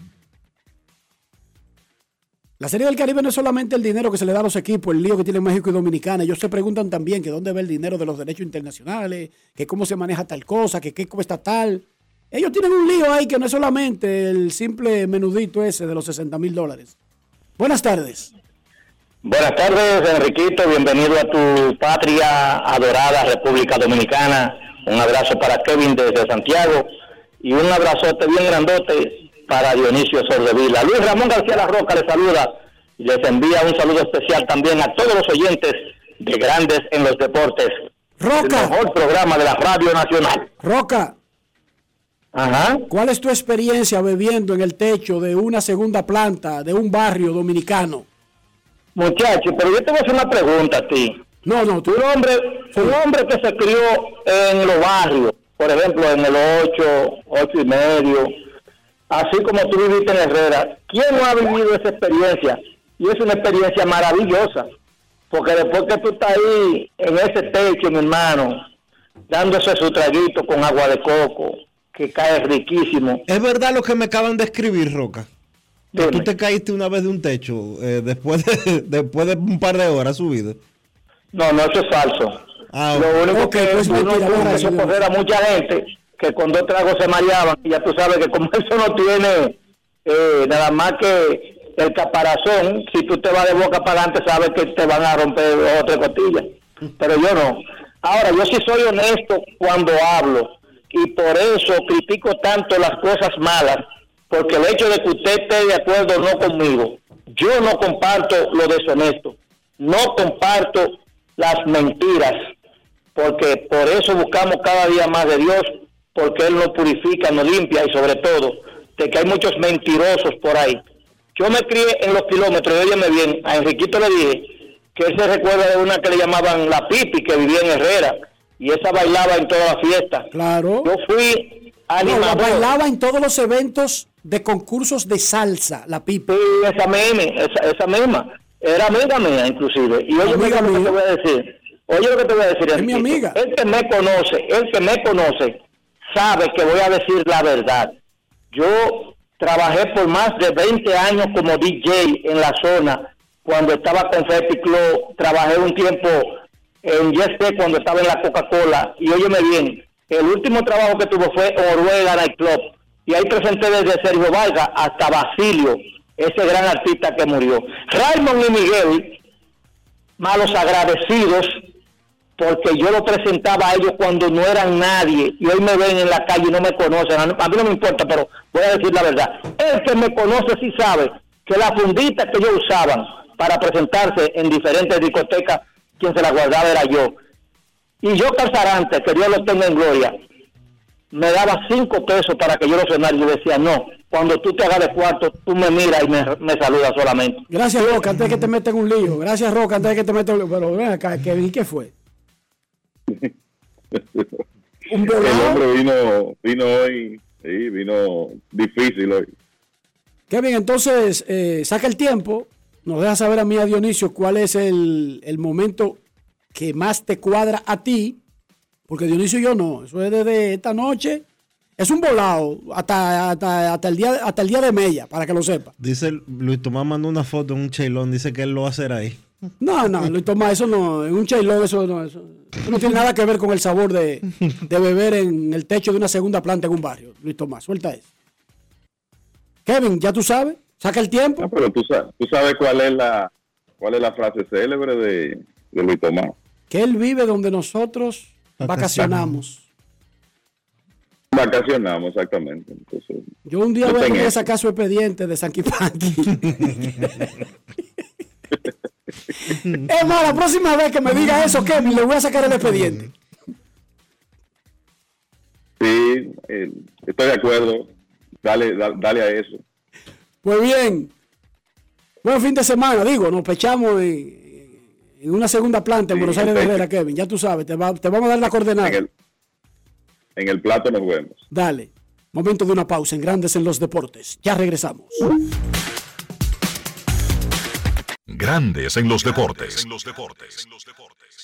La Serie del Caribe no es solamente el dinero que se le da a los equipos, el lío que tienen México y Dominicana. Ellos se preguntan también que dónde va el dinero de los derechos internacionales, que cómo se maneja tal cosa, que qué cuesta tal. Ellos tienen un lío ahí que no es solamente el simple menudito ese de los 60 mil dólares. Buenas tardes. Buenas tardes, Enriquito. Bienvenido a tu patria adorada, República Dominicana. Un abrazo para Kevin desde Santiago y un abrazote bien grandote para Dionisio Sordevila. Luis Ramón García La Roca les saluda y les envía un saludo especial también a todos los oyentes de Grandes en los Deportes. Roca. El mejor programa de la Radio Nacional. Roca. Ajá. ¿Cuál es tu experiencia bebiendo en el techo de una segunda planta de un barrio dominicano? Muchacho, pero yo te voy a hacer una pregunta a ti. No, no, tú. Un hombre, un hombre que se crió en los barrios, por ejemplo, en el 8, 8 y medio, así como tú viviste en Herrera, ¿quién no ha vivido esa experiencia? Y es una experiencia maravillosa, porque después que tú estás ahí en ese techo, mi hermano, dándose su traguito con agua de coco, que cae riquísimo. Es verdad lo que me acaban de escribir, Roca. Que tú te caíste una vez de un techo eh, después, de, después de un par de horas subido. No, no, eso es falso. Ah, Lo único ok, que pues uno mentira, tuvo borra que eso, socorrer a mucha gente que con dos tragos se mareaban y ya tú sabes que como eso no tiene eh, nada más que el caparazón, si tú te vas de boca para adelante sabes que te van a romper dos o tres costillas, pero yo no. Ahora, yo sí soy honesto cuando hablo y por eso critico tanto las cosas malas, porque el hecho de que usted esté de acuerdo no conmigo, yo no comparto lo deshonesto, no comparto las mentiras, porque por eso buscamos cada día más de Dios, porque Él nos purifica, nos limpia y sobre todo de que hay muchos mentirosos por ahí. Yo me crié en los kilómetros, y óyeme bien, a Enriquito le dije que él se recuerda de una que le llamaban la Pipi, que vivía en Herrera, y esa bailaba en toda la fiesta. Claro. Yo fui Animador. bailaba en todos los eventos de concursos de salsa, la pipa. Sí, esa misma, esa, esa misma. Era amiga mía, inclusive. Y oye Amiga lo que te voy a decir. Oye lo que te voy a decir. Es mi amiga. El que me conoce, el que me conoce, sabe que voy a decir la verdad. Yo trabajé por más de 20 años como DJ en la zona. Cuando estaba con Fetti Club, trabajé un tiempo en Yes cuando estaba en la Coca-Cola. Y óyeme bien, el último trabajo que tuve fue Oruega Night Club. Y ahí presenté desde Sergio Vargas hasta Basilio, ese gran artista que murió. Raymond y Miguel, malos agradecidos, porque yo lo presentaba a ellos cuando no eran nadie. Y hoy me ven en la calle y no me conocen. A mí no me importa, pero voy a decir la verdad. El que me conoce sí sabe que la fundita que ellos usaban para presentarse en diferentes discotecas, quien se la guardaba era yo. Y yo, Calzarante, que Dios lo tenga en gloria, me daba cinco pesos para que yo lo sonara y yo decía, no, cuando tú te hagas de cuarto, tú me miras y me, me saludas solamente. Gracias, Roca, antes de que te metan un lío. Gracias, Roca, antes de que te metan un lío. Pero ven acá, Kevin, ¿y qué fue? ¿Un El hombre vino, vino hoy, sí, vino difícil hoy. Kevin, entonces, eh, saca el tiempo, nos deja saber a mí, a Dionisio, cuál es el, el momento que más te cuadra a ti, porque Dionisio y yo no, eso es desde esta noche, es un volado hasta, hasta, hasta el, día, hasta el día de Mella, para que lo sepa. Dice Luis Tomás mandó una foto en un chailón, dice que él lo va a hacer ahí. No, no, Luis Tomás, eso no, en un chailón eso no, eso, eso no tiene nada que ver con el sabor de, de beber en el techo de una segunda planta en un barrio. Luis Tomás, suelta eso. Kevin, ya tú sabes, saca el tiempo. Ah, pero tú sabes, tú sabes cuál es la cuál es la frase célebre de, de Luis Tomás. Que él vive donde nosotros vacacionamos. Vacacionamos, exactamente. Entonces, Yo un día voy a tener que sacar su expediente de Sanky Panky. es más, la próxima vez que me diga eso, Kevin, le voy a sacar el expediente. sí, eh, estoy de acuerdo. Dale, da- dale a eso. Pues bien, buen fin de semana, digo, nos pechamos en, en una segunda planta en Sí, Buenos Aires de. Herrera, Kevin, ya tú sabes, te, va- te vamos a dar la coordenada. En el, en el plato nos vemos. Dale, momento de una pausa en Grandes en los Deportes. Ya regresamos. Grandes en los deportes. En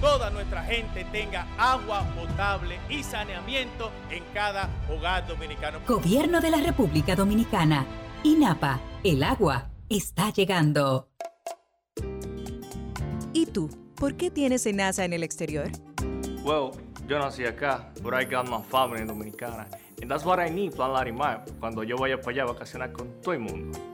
toda nuestra gente tenga agua potable y saneamiento en cada hogar dominicano. Gobierno de la República Dominicana. INAPA, el agua está llegando. ¿Y tú? ¿Por qué tienes NASA en el exterior? Well, yo nací acá, but I got my family dominicana. And that's what I need, Plan Larimar, cuando yo vaya para allá a vacacionar con todo el mundo.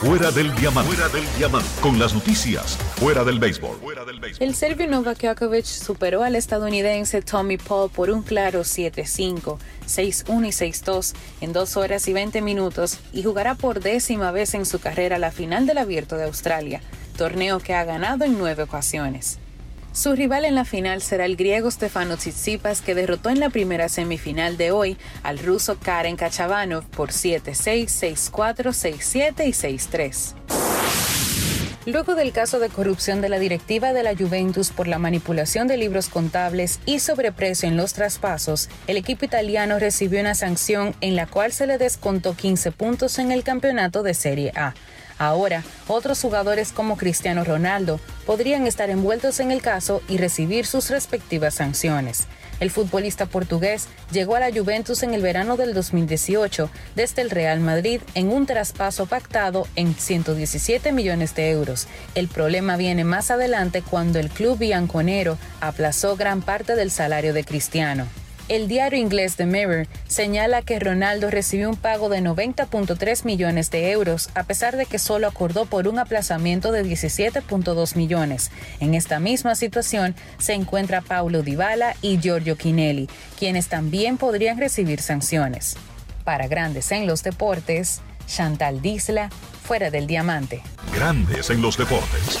Fuera del diamante. Fuera del diamante. Con las noticias. Fuera del béisbol. El serbio Novak Djokovic superó al estadounidense Tommy Paul por un claro 7-5, 6-1 y 6-2 en 2 horas y 20 minutos y jugará por décima vez en su carrera la final del Abierto de Australia, torneo que ha ganado en nueve ocasiones. Su rival en la final será el griego Stefano Tsitsipas, que derrotó en la primera semifinal de hoy al ruso Karen Kachabanov por 7-6, 6-4, 6-7 y 6-3. Luego del caso de corrupción de la directiva de la Juventus por la manipulación de libros contables y sobreprecio en los traspasos, el equipo italiano recibió una sanción en la cual se le descontó 15 puntos en el campeonato de Serie A. Ahora, otros jugadores como Cristiano Ronaldo podrían estar envueltos en el caso y recibir sus respectivas sanciones. El futbolista portugués llegó a la Juventus en el verano del 2018 desde el Real Madrid en un traspaso pactado en 117 millones de euros. El problema viene más adelante cuando el club bianconero aplazó gran parte del salario de Cristiano. El diario inglés The Mirror señala que Ronaldo recibió un pago de 90.3 millones de euros, a pesar de que solo acordó por un aplazamiento de 17.2 millones. En esta misma situación se encuentra Paulo Dybala y Giorgio Quinelli, quienes también podrían recibir sanciones. Para Grandes en los Deportes, Chantal Disla, fuera del diamante. Grandes en los deportes.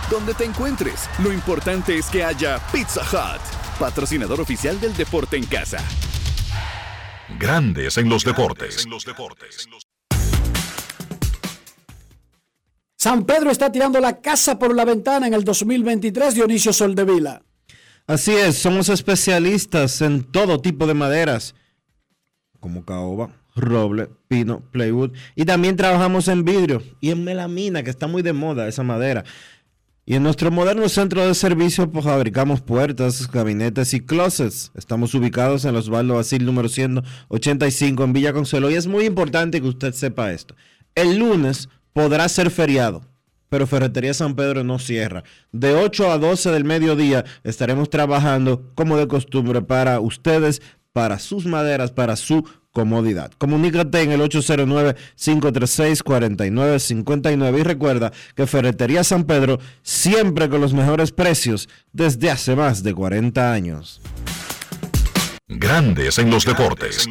Donde te encuentres, lo importante es que haya Pizza Hut, patrocinador oficial del deporte en casa. Grandes en los deportes. San Pedro está tirando la casa por la ventana en el 2023, Dionisio Soldevila. Así es, somos especialistas en todo tipo de maderas, como caoba, roble, pino, plywood, y también trabajamos en vidrio y en melamina, que está muy de moda esa madera. Y en nuestro moderno centro de servicio pues, fabricamos puertas, gabinetes y closets. Estamos ubicados en los Osvaldo Basil número 185 en Villa Consuelo. Y es muy importante que usted sepa esto. El lunes podrá ser feriado, pero Ferretería San Pedro no cierra. De 8 a 12 del mediodía estaremos trabajando como de costumbre para ustedes, para sus maderas, para su comodidad. Comunícate en el 809-536-4959 y recuerda que Ferretería San Pedro siempre con los mejores precios desde hace más de 40 años. Grandes en los deportes.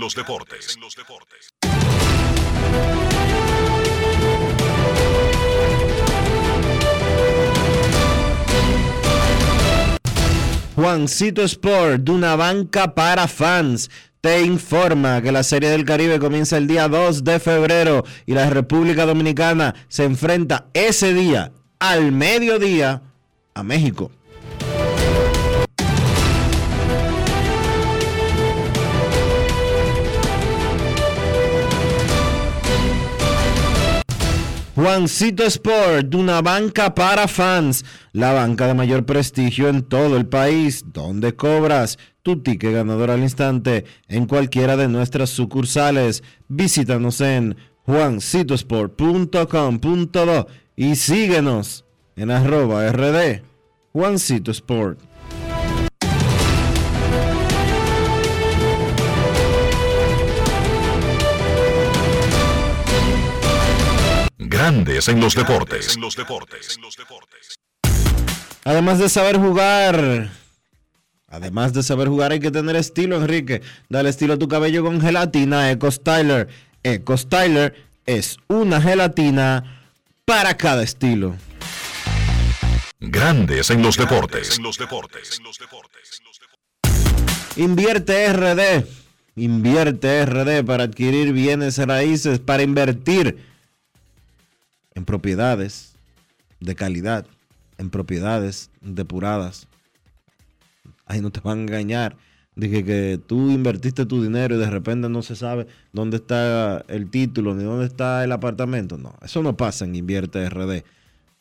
Juancito Sport, de una banca para fans te informa que la Serie del Caribe comienza el día 2 de febrero y la República Dominicana se enfrenta ese día al mediodía a México. Juancito Sport, una banca para fans, la banca de mayor prestigio en todo el país, donde cobras tu ticket ganador al instante en cualquiera de nuestras sucursales. Visítanos en juancitosport.com.do y síguenos en arroba rd Juancito Sport. Grandes en los deportes. Además de saber jugar, además de saber jugar hay que tener estilo, Enrique. Dale estilo a tu cabello con gelatina Eco Styler. Eco Styler es una gelatina para cada estilo. Grandes en los deportes. Invierte RD. Invierte RD para adquirir bienes raíces, para invertir en propiedades de calidad, en propiedades depuradas. Ahí no te van a engañar. Dije que tú invertiste tu dinero y de repente no se sabe dónde está el título ni dónde está el apartamento. No, eso no pasa en Invierte RD.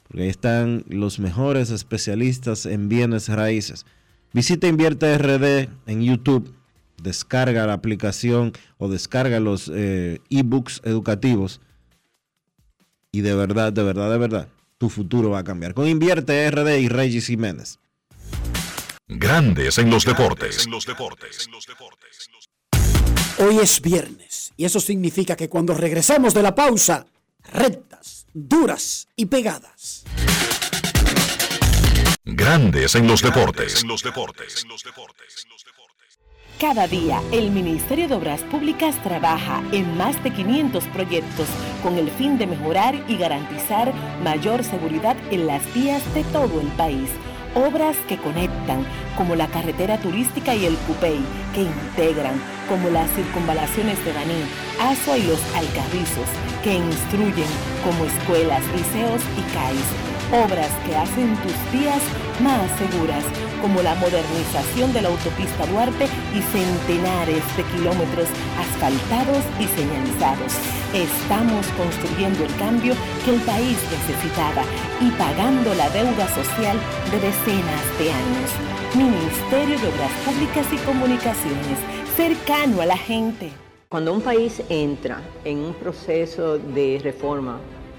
Porque ahí están los mejores especialistas en bienes raíces. Visita Invierte RD en YouTube, descarga la aplicación o descarga los eh, ebooks educativos y de verdad, de verdad, de verdad, tu futuro va a cambiar. Con Invierte RD y Regis Jiménez. Grandes en los deportes. Hoy es viernes y eso significa que cuando regresemos de la pausa, rectas, duras y pegadas. Grandes en los deportes. Cada día, el Ministerio de Obras Públicas trabaja en más de 500 proyectos con el fin de mejorar y garantizar mayor seguridad en las vías de todo el país. Obras que conectan, como la carretera turística y el Cupey, que integran, como las circunvalaciones de Baní, Asua y los Alcarrizos, que instruyen, como escuelas, liceos y CAIS obras que hacen tus días más seguras, como la modernización de la autopista Duarte y centenares de kilómetros asfaltados y señalizados. Estamos construyendo el cambio que el país necesitaba y pagando la deuda social de decenas de años. Ministerio de Obras Públicas y Comunicaciones, cercano a la gente. Cuando un país entra en un proceso de reforma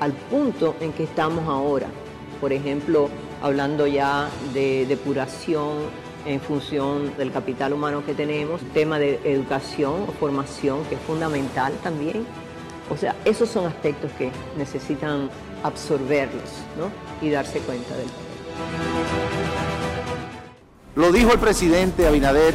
al punto en que estamos ahora. Por ejemplo, hablando ya de depuración en función del capital humano que tenemos, tema de educación o formación que es fundamental también. O sea, esos son aspectos que necesitan absorberlos y darse cuenta del Lo dijo el presidente Abinader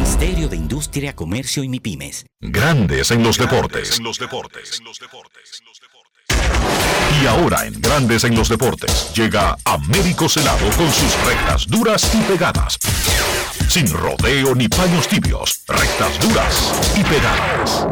Ministerio de Industria, Comercio y MIPIMES. Grandes en los deportes. En los deportes. Y ahora en Grandes en los deportes llega Américo Celado con sus rectas duras y pegadas. Sin rodeo ni paños tibios, rectas duras y pegadas.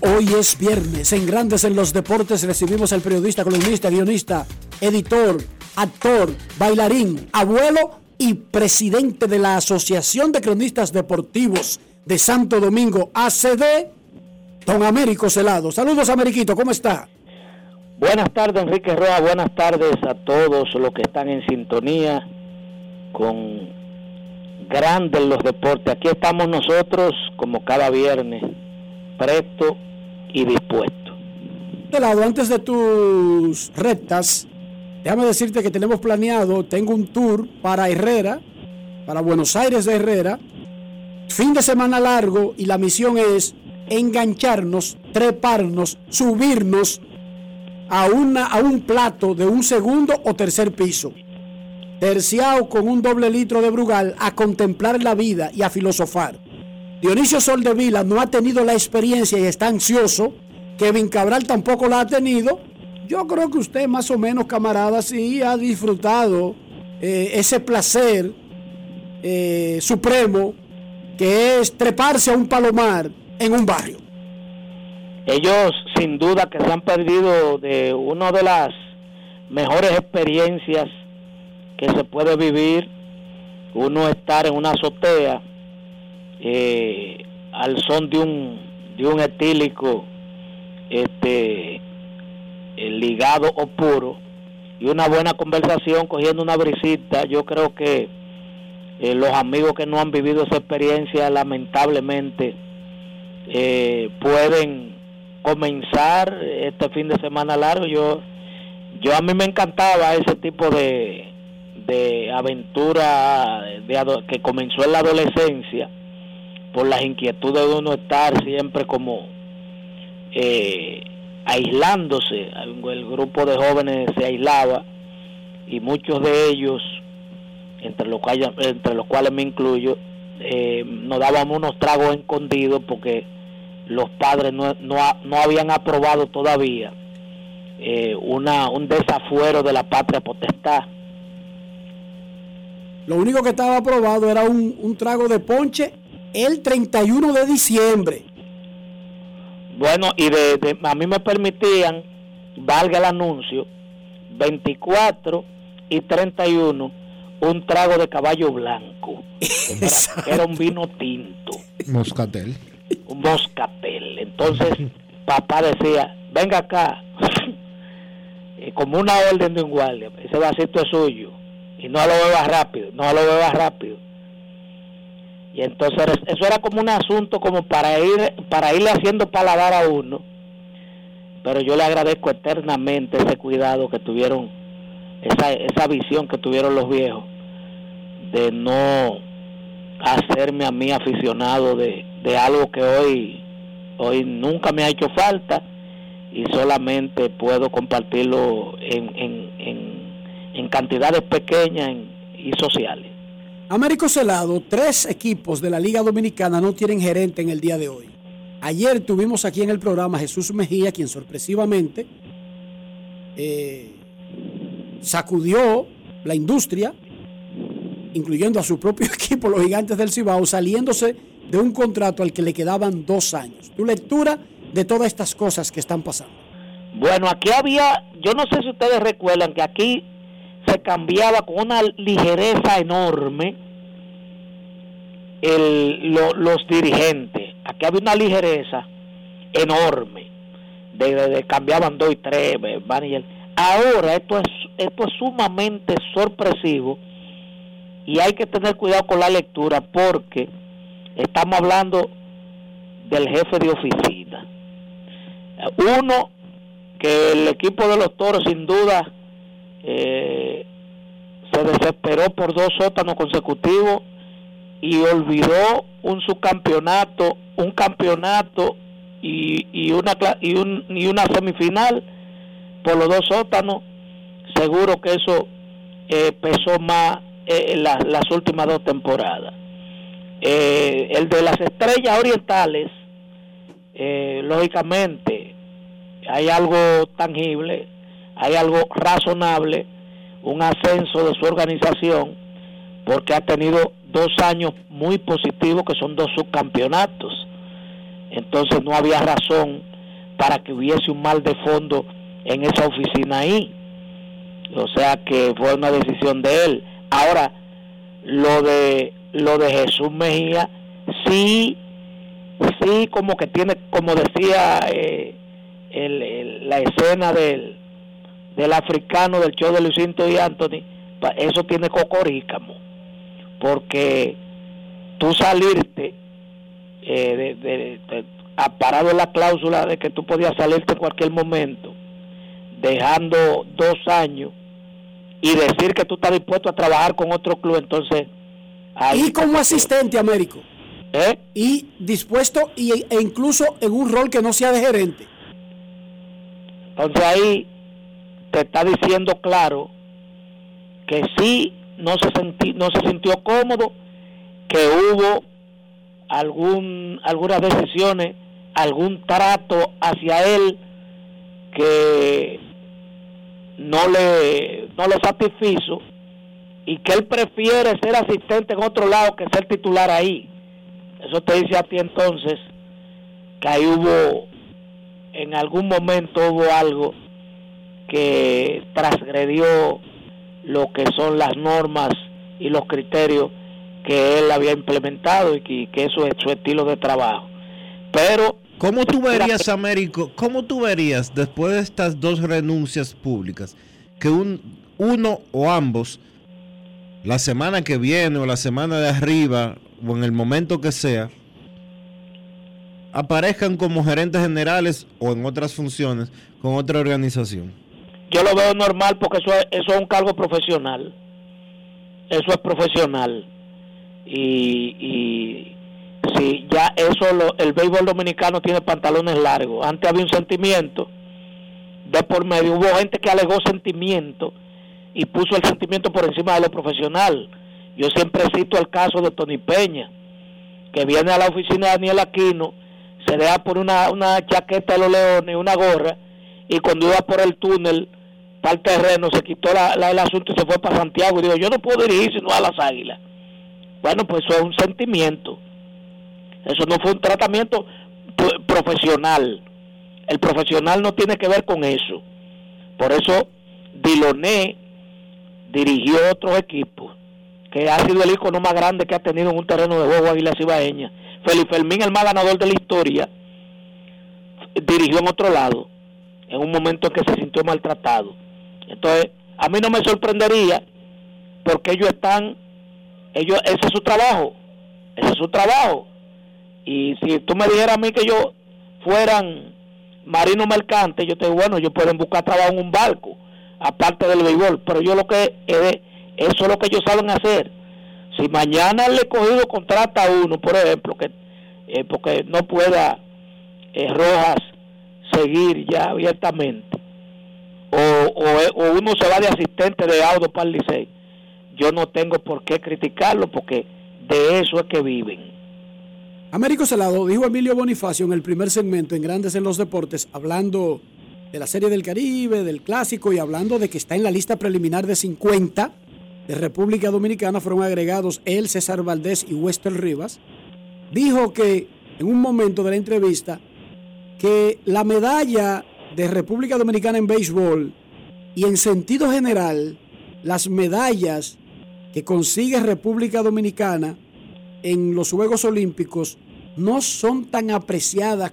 Hoy es viernes. En Grandes en los Deportes recibimos al periodista, columnista, guionista, editor, actor, bailarín, abuelo y presidente de la Asociación de Cronistas Deportivos de Santo Domingo, ACD, don Américo Celado. Saludos, Ameriquito, ¿cómo está? Buenas tardes, Enrique Roa. Buenas tardes a todos los que están en sintonía con Grandes los Deportes. Aquí estamos nosotros, como cada viernes, presto y dispuesto. Celado, antes de tus rectas, Déjame decirte que tenemos planeado, tengo un tour para Herrera, para Buenos Aires de Herrera, fin de semana largo y la misión es engancharnos, treparnos, subirnos a, una, a un plato de un segundo o tercer piso, terciado con un doble litro de Brugal a contemplar la vida y a filosofar. Dionisio Soldevila no ha tenido la experiencia y está ansioso. Kevin Cabral tampoco la ha tenido yo creo que usted más o menos, camarada, sí ha disfrutado eh, ese placer eh, supremo que es treparse a un palomar en un barrio. Ellos sin duda que se han perdido de una de las mejores experiencias que se puede vivir, uno estar en una azotea eh, al son de un, de un etílico este, eh, ligado o puro y una buena conversación cogiendo una brisita, yo creo que eh, los amigos que no han vivido esa experiencia lamentablemente eh, pueden comenzar este fin de semana largo. Yo, yo a mí me encantaba ese tipo de, de aventura de, que comenzó en la adolescencia por las inquietudes de uno estar siempre como eh, aislándose. El grupo de jóvenes se aislaba y muchos de ellos, entre los cuales, entre los cuales me incluyo, eh, nos dábamos unos tragos escondidos porque los padres no, no, no habían aprobado todavía eh, una, un desafuero de la patria potestad. Lo único que estaba aprobado era un, un trago de ponche el 31 de diciembre. Bueno, y de, a mí me permitían, valga el anuncio, 24 y 31, un trago de caballo blanco. Era, era un vino tinto. Moscatel. Un moscatel. Entonces, papá decía, venga acá, como una orden de un guardia, ese vasito es suyo, y no lo bebas rápido, no lo bebas rápido. Y entonces eso era como un asunto como para ir para irle haciendo paladar a uno. Pero yo le agradezco eternamente ese cuidado que tuvieron, esa, esa visión que tuvieron los viejos de no hacerme a mí aficionado de, de algo que hoy hoy nunca me ha hecho falta y solamente puedo compartirlo en, en, en, en cantidades pequeñas y sociales. Américo Celado, tres equipos de la Liga Dominicana no tienen gerente en el día de hoy. Ayer tuvimos aquí en el programa Jesús Mejía, quien sorpresivamente eh, sacudió la industria, incluyendo a su propio equipo, los gigantes del Cibao, saliéndose de un contrato al que le quedaban dos años. Tu lectura de todas estas cosas que están pasando. Bueno, aquí había, yo no sé si ustedes recuerdan que aquí se cambiaba con una ligereza enorme el, lo, los dirigentes. Aquí había una ligereza enorme. De, cambiaban dos y tres manager. Ahora esto es, esto es sumamente sorpresivo y hay que tener cuidado con la lectura porque estamos hablando del jefe de oficina. Uno, que el equipo de los toros sin duda eh, se desesperó por dos sótanos consecutivos y olvidó un subcampeonato, un campeonato y, y una y, un, y una semifinal por los dos sótanos. Seguro que eso eh, pesó más eh, las últimas dos temporadas. Eh, el de las estrellas orientales, eh, lógicamente, hay algo tangible, hay algo razonable, un ascenso de su organización, porque ha tenido dos años muy positivos, que son dos subcampeonatos. Entonces no había razón para que hubiese un mal de fondo en esa oficina ahí. O sea que fue una decisión de él. Ahora, lo de lo de Jesús Mejía, sí, sí, como que tiene, como decía eh, el, la escena del, del africano del show de Lucinto y Anthony, eso tiene cocorícamo, porque tú salirte eh, de, de, de, parado la cláusula de que tú podías salirte en cualquier momento, dejando dos años y decir que tú estás dispuesto a trabajar con otro club, entonces... y como asistente, Américo. ¿Eh? Y dispuesto y, e incluso en un rol que no sea de gerente. Entonces ahí te está diciendo claro que sí no se senti, no se sintió cómodo, que hubo algún algunas decisiones, algún trato hacia él que no le no le satisfizo y que él prefiere ser asistente en otro lado que ser titular ahí. Eso te dice a ti entonces que ahí hubo, en algún momento hubo algo que transgredió lo que son las normas y los criterios que él había implementado y que, que eso es su estilo de trabajo. Pero ¿Cómo tú verías, Américo, cómo tú verías después de estas dos renuncias públicas que un, uno o ambos, la semana que viene o la semana de arriba o en el momento que sea, aparezcan como gerentes generales o en otras funciones con otra organización? Yo lo veo normal porque eso es, eso es un cargo profesional. Eso es profesional. Y, y sí, ya eso, lo, el béisbol dominicano tiene pantalones largos. Antes había un sentimiento de por medio. Hubo gente que alegó sentimiento y puso el sentimiento por encima de lo profesional. Yo siempre cito el caso de Tony Peña, que viene a la oficina de Daniel Aquino, se deja por una, una chaqueta de los leones, una gorra, y cuando iba por el túnel el terreno, se quitó la, el asunto y se fue para Santiago. Y dijo, yo no puedo dirigir sino a las águilas. Bueno, pues eso es un sentimiento. Eso no fue un tratamiento pro- profesional. El profesional no tiene que ver con eso. Por eso Diloné dirigió otros equipos, que ha sido el icono más grande que ha tenido en un terreno de juego Águilas Ibaeñas. Felipe Fermín, el más ganador de la historia, dirigió en otro lado, en un momento en que se sintió maltratado. Entonces, a mí no me sorprendería porque ellos están, ellos, ese es su trabajo, ese es su trabajo. Y si tú me dijeras a mí que yo fueran marino mercante, yo te digo, bueno, ellos pueden buscar trabajo en un barco, aparte del béisbol, pero yo lo que, eh, eso es lo que ellos saben hacer. Si mañana el escogido contrata a uno, por ejemplo, que eh, porque no pueda eh, Rojas seguir ya abiertamente, o, o, uno se va de asistente de Audo para yo no tengo por qué criticarlo porque de eso es que viven. Américo Salado dijo Emilio Bonifacio en el primer segmento en Grandes en los Deportes, hablando de la Serie del Caribe, del Clásico y hablando de que está en la lista preliminar de 50 de República Dominicana, fueron agregados él, César Valdés y Wester Rivas. Dijo que en un momento de la entrevista que la medalla de República Dominicana en béisbol y en sentido general, las medallas que consigue República Dominicana en los Juegos Olímpicos no son tan apreciadas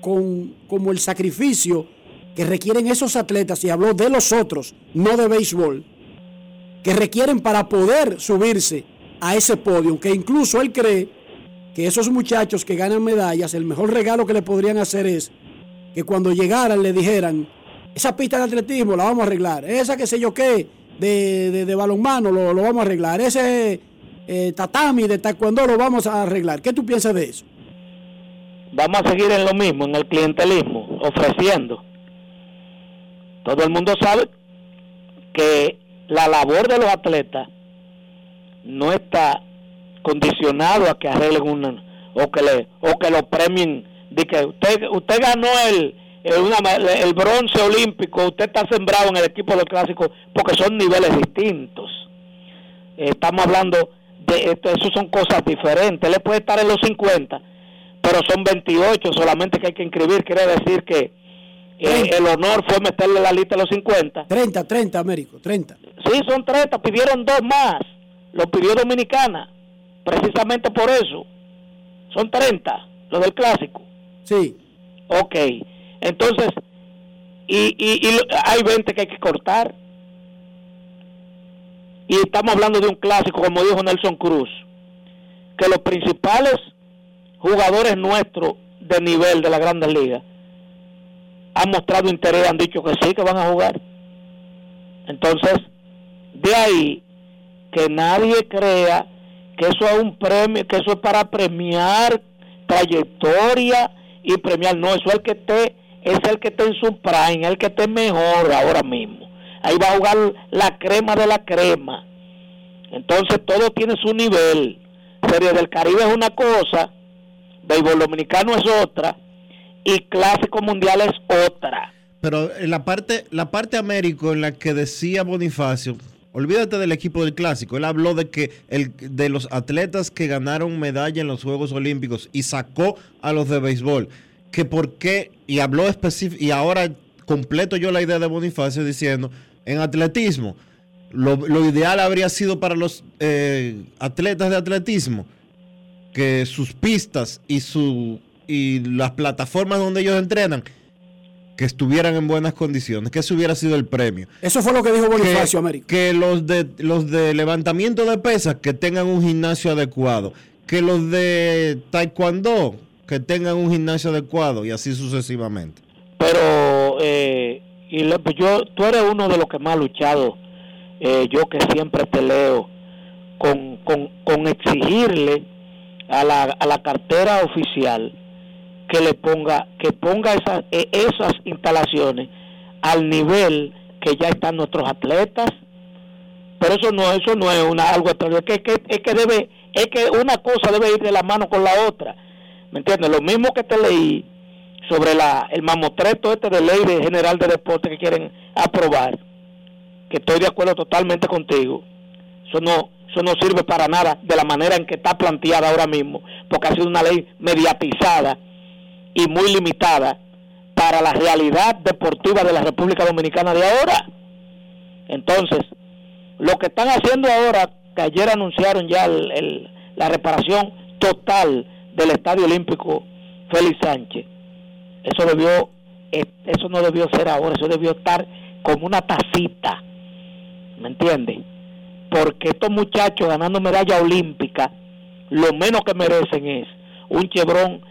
con, como el sacrificio que requieren esos atletas, y habló de los otros, no de béisbol, que requieren para poder subirse a ese podio, que incluso él cree que esos muchachos que ganan medallas, el mejor regalo que le podrían hacer es que cuando llegaran le dijeran, esa pista de atletismo la vamos a arreglar, esa que sé yo qué, de, de- balonmano lo, lo vamos a arreglar, ese eh, tatami de taekwondo lo vamos a arreglar. ¿Qué tú piensas de eso? Vamos a seguir en lo mismo, en el clientelismo, ofreciendo. Todo el mundo sabe que la labor de los atletas no está condicionado a que arreglen una o que le o que lo premien de que usted usted ganó el el, una- el bronce olímpico, usted está sembrado en el equipo del clásico porque son niveles distintos. Eh, Estamos hablando de esto, eso son cosas diferentes. Él puede estar en los 50, pero son 28 solamente que hay que inscribir. Quiere decir que eh, el honor fue meterle la lista a los 50. 30, 30, Américo, 30. Sí, son 30, pidieron dos más. Lo pidió Dominicana, precisamente por eso. Son 30, los del clásico. Sí. Ok, entonces, y, y, y hay 20 que hay que cortar. Y estamos hablando de un clásico, como dijo Nelson Cruz, que los principales jugadores nuestros de nivel de la Grandes Ligas han mostrado interés, han dicho que sí, que van a jugar. Entonces, de ahí que nadie crea que eso es un premio, que eso es para premiar trayectoria y premiar, no, eso es el que esté, es el que esté en su prime, el que esté mejor ahora mismo. Ahí va a jugar la crema de la crema. Entonces todo tiene su nivel. Serie del Caribe es una cosa, béisbol dominicano es otra y clásico mundial es otra. Pero en la parte, la parte Américo en la que decía Bonifacio, Olvídate del equipo del clásico. Él habló de que el, de los atletas que ganaron medalla en los Juegos Olímpicos y sacó a los de béisbol. Que por qué, y habló específico, y ahora completo yo la idea de Bonifacio diciendo, en atletismo, lo, ideal habría sido para los eh, atletas de atletismo que sus pistas y, su, y las plataformas donde ellos entrenan que estuvieran en buenas condiciones, que ese hubiera sido el premio. Eso fue lo que dijo Bonifacio que, América. Que los de los de levantamiento de pesas que tengan un gimnasio adecuado, que los de taekwondo que tengan un gimnasio adecuado y así sucesivamente. Pero eh, y lo, pues yo tú eres uno de los que más ha luchado, eh, yo que siempre te leo con, con, con exigirle a la, a la cartera oficial que le ponga que ponga esas eh, esas instalaciones al nivel que ya están nuestros atletas. Pero eso no eso no es una algo es que, que, es que debe es que una cosa debe ir de la mano con la otra. Me entiendes lo mismo que te leí sobre la el mamotreto este de ley de general de deporte que quieren aprobar que estoy de acuerdo totalmente contigo. Eso no eso no sirve para nada de la manera en que está planteada ahora mismo porque ha sido una ley mediatizada y muy limitada para la realidad deportiva de la República Dominicana de ahora. Entonces, lo que están haciendo ahora, que ayer anunciaron ya el, la reparación total del Estadio Olímpico Félix Sánchez, eso debió, eso no debió ser ahora, eso debió estar como una tacita, ¿me entiendes? Porque estos muchachos ganando medalla olímpica, lo menos que merecen es un chebrón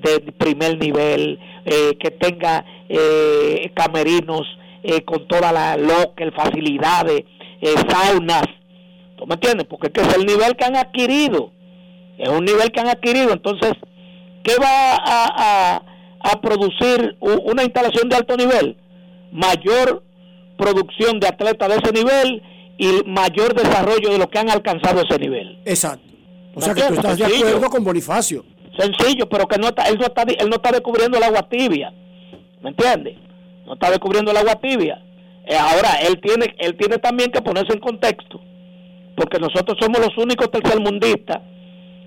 de primer nivel, eh, que tenga eh, camerinos eh, con toda la local, facilidades, eh, saunas, ¿tú me entiendes? Porque este es el nivel que han adquirido, es un nivel que han adquirido, entonces, ¿qué va a, a, a producir una instalación de alto nivel? Mayor producción de atletas de ese nivel y mayor desarrollo de lo que han alcanzado ese nivel. Exacto. O sea que tú estás de acuerdo con Bonifacio sencillo, pero que no está, él no está, él no está descubriendo el agua tibia, ¿me entiendes? No está descubriendo el agua tibia. Eh, ahora él tiene, él tiene también que ponerse en contexto, porque nosotros somos los únicos tercermundistas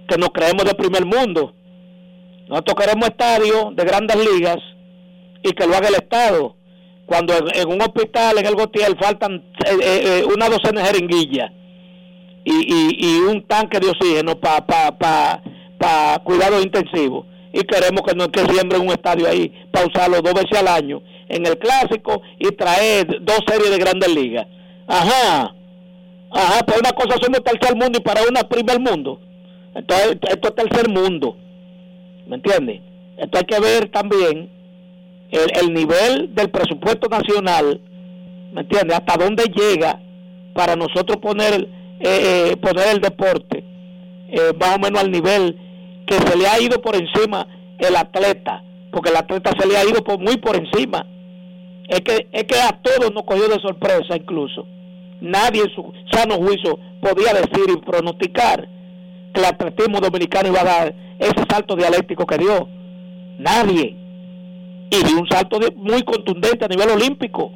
que nos creemos de primer mundo. Nosotros queremos estadios de grandes ligas y que lo haga el Estado. Cuando en, un hospital, en el Gotiel, faltan eh, eh, una docena de jeringuillas y, y, y un tanque de oxígeno para pa, pa, para cuidados intensivos y queremos que no que siembren un estadio ahí para usarlo dos veces al año en el clásico y traer dos series de grandes ligas. Ajá, ajá, pues una cosa somos tercer mundo y para una primer mundo. Entonces, esto es tercer mundo. ¿Me entiendes? Esto hay que ver también el, el nivel del presupuesto nacional, ¿me entiendes? Hasta dónde llega para nosotros poner, eh, poner el deporte eh, más o menos al nivel que se le ha ido por encima el atleta, porque el atleta se le ha ido por, muy por encima. Es que, es que a todos nos cogió de sorpresa incluso. Nadie en su sano juicio podía decir y pronosticar que el atletismo dominicano iba a dar ese salto dialéctico que dio. Nadie. Y dio un salto muy contundente a nivel olímpico.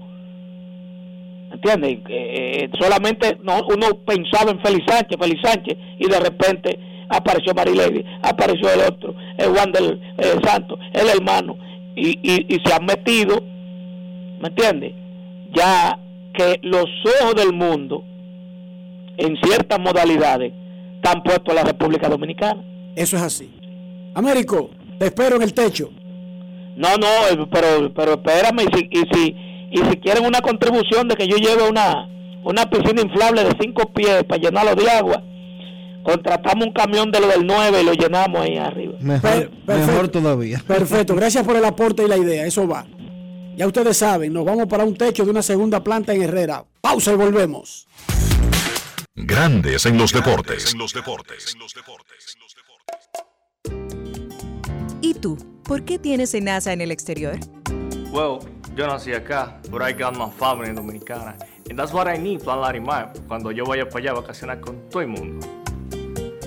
¿Entiendes? Eh, solamente no, uno pensaba en Félix Sánchez, Félix Sánchez, y de repente apareció Marilady, apareció el otro, el Juan del eh, Santo, el hermano, y, y, y se han metido, ¿me entiendes? Ya que los ojos del mundo, en ciertas modalidades, están puestos a la República Dominicana. Eso es así. Américo, te espero en el techo. No, no, pero, pero espérame, y si, y si, y si quieren una contribución de que yo lleve una, una piscina inflable de cinco pies para llenarlo de agua, contratamos un camión de lo del 9 y lo llenamos ahí arriba. Mejor, mejor todavía. Perfecto, gracias por el aporte y la idea, eso va. Ya ustedes saben, nos vamos para un techo de una segunda planta en Herrera. Pausa y volvemos. Grandes en los deportes. En los deportes. ¿Y tú? ¿Por qué tienes enaza en el exterior? Well, yo nací acá, but I got my family en Dominicana. And that's what I need, Plan Larimar, cuando yo vaya para allá a vacacionar con todo el mundo.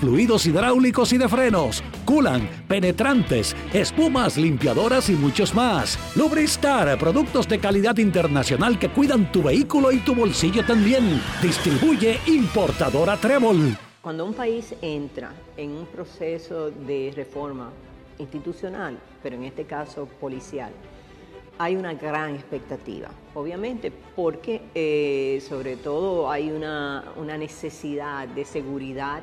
fluidos hidráulicos y de frenos, culan, penetrantes, espumas, limpiadoras y muchos más. Lubristar, productos de calidad internacional que cuidan tu vehículo y tu bolsillo también. Distribuye importadora Trébol. Cuando un país entra en un proceso de reforma institucional, pero en este caso policial, hay una gran expectativa, obviamente, porque eh, sobre todo hay una, una necesidad de seguridad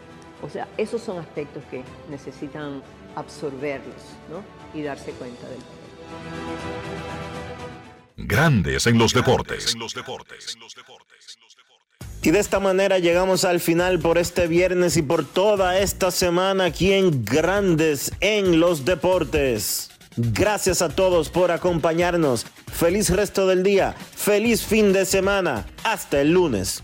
o sea, esos son aspectos que necesitan absorberlos y darse cuenta del Grandes en los deportes. Y de esta manera llegamos al final por este viernes y por toda esta semana aquí en Grandes en los Deportes. Gracias a todos por acompañarnos. Feliz resto del día. Feliz fin de semana. Hasta el lunes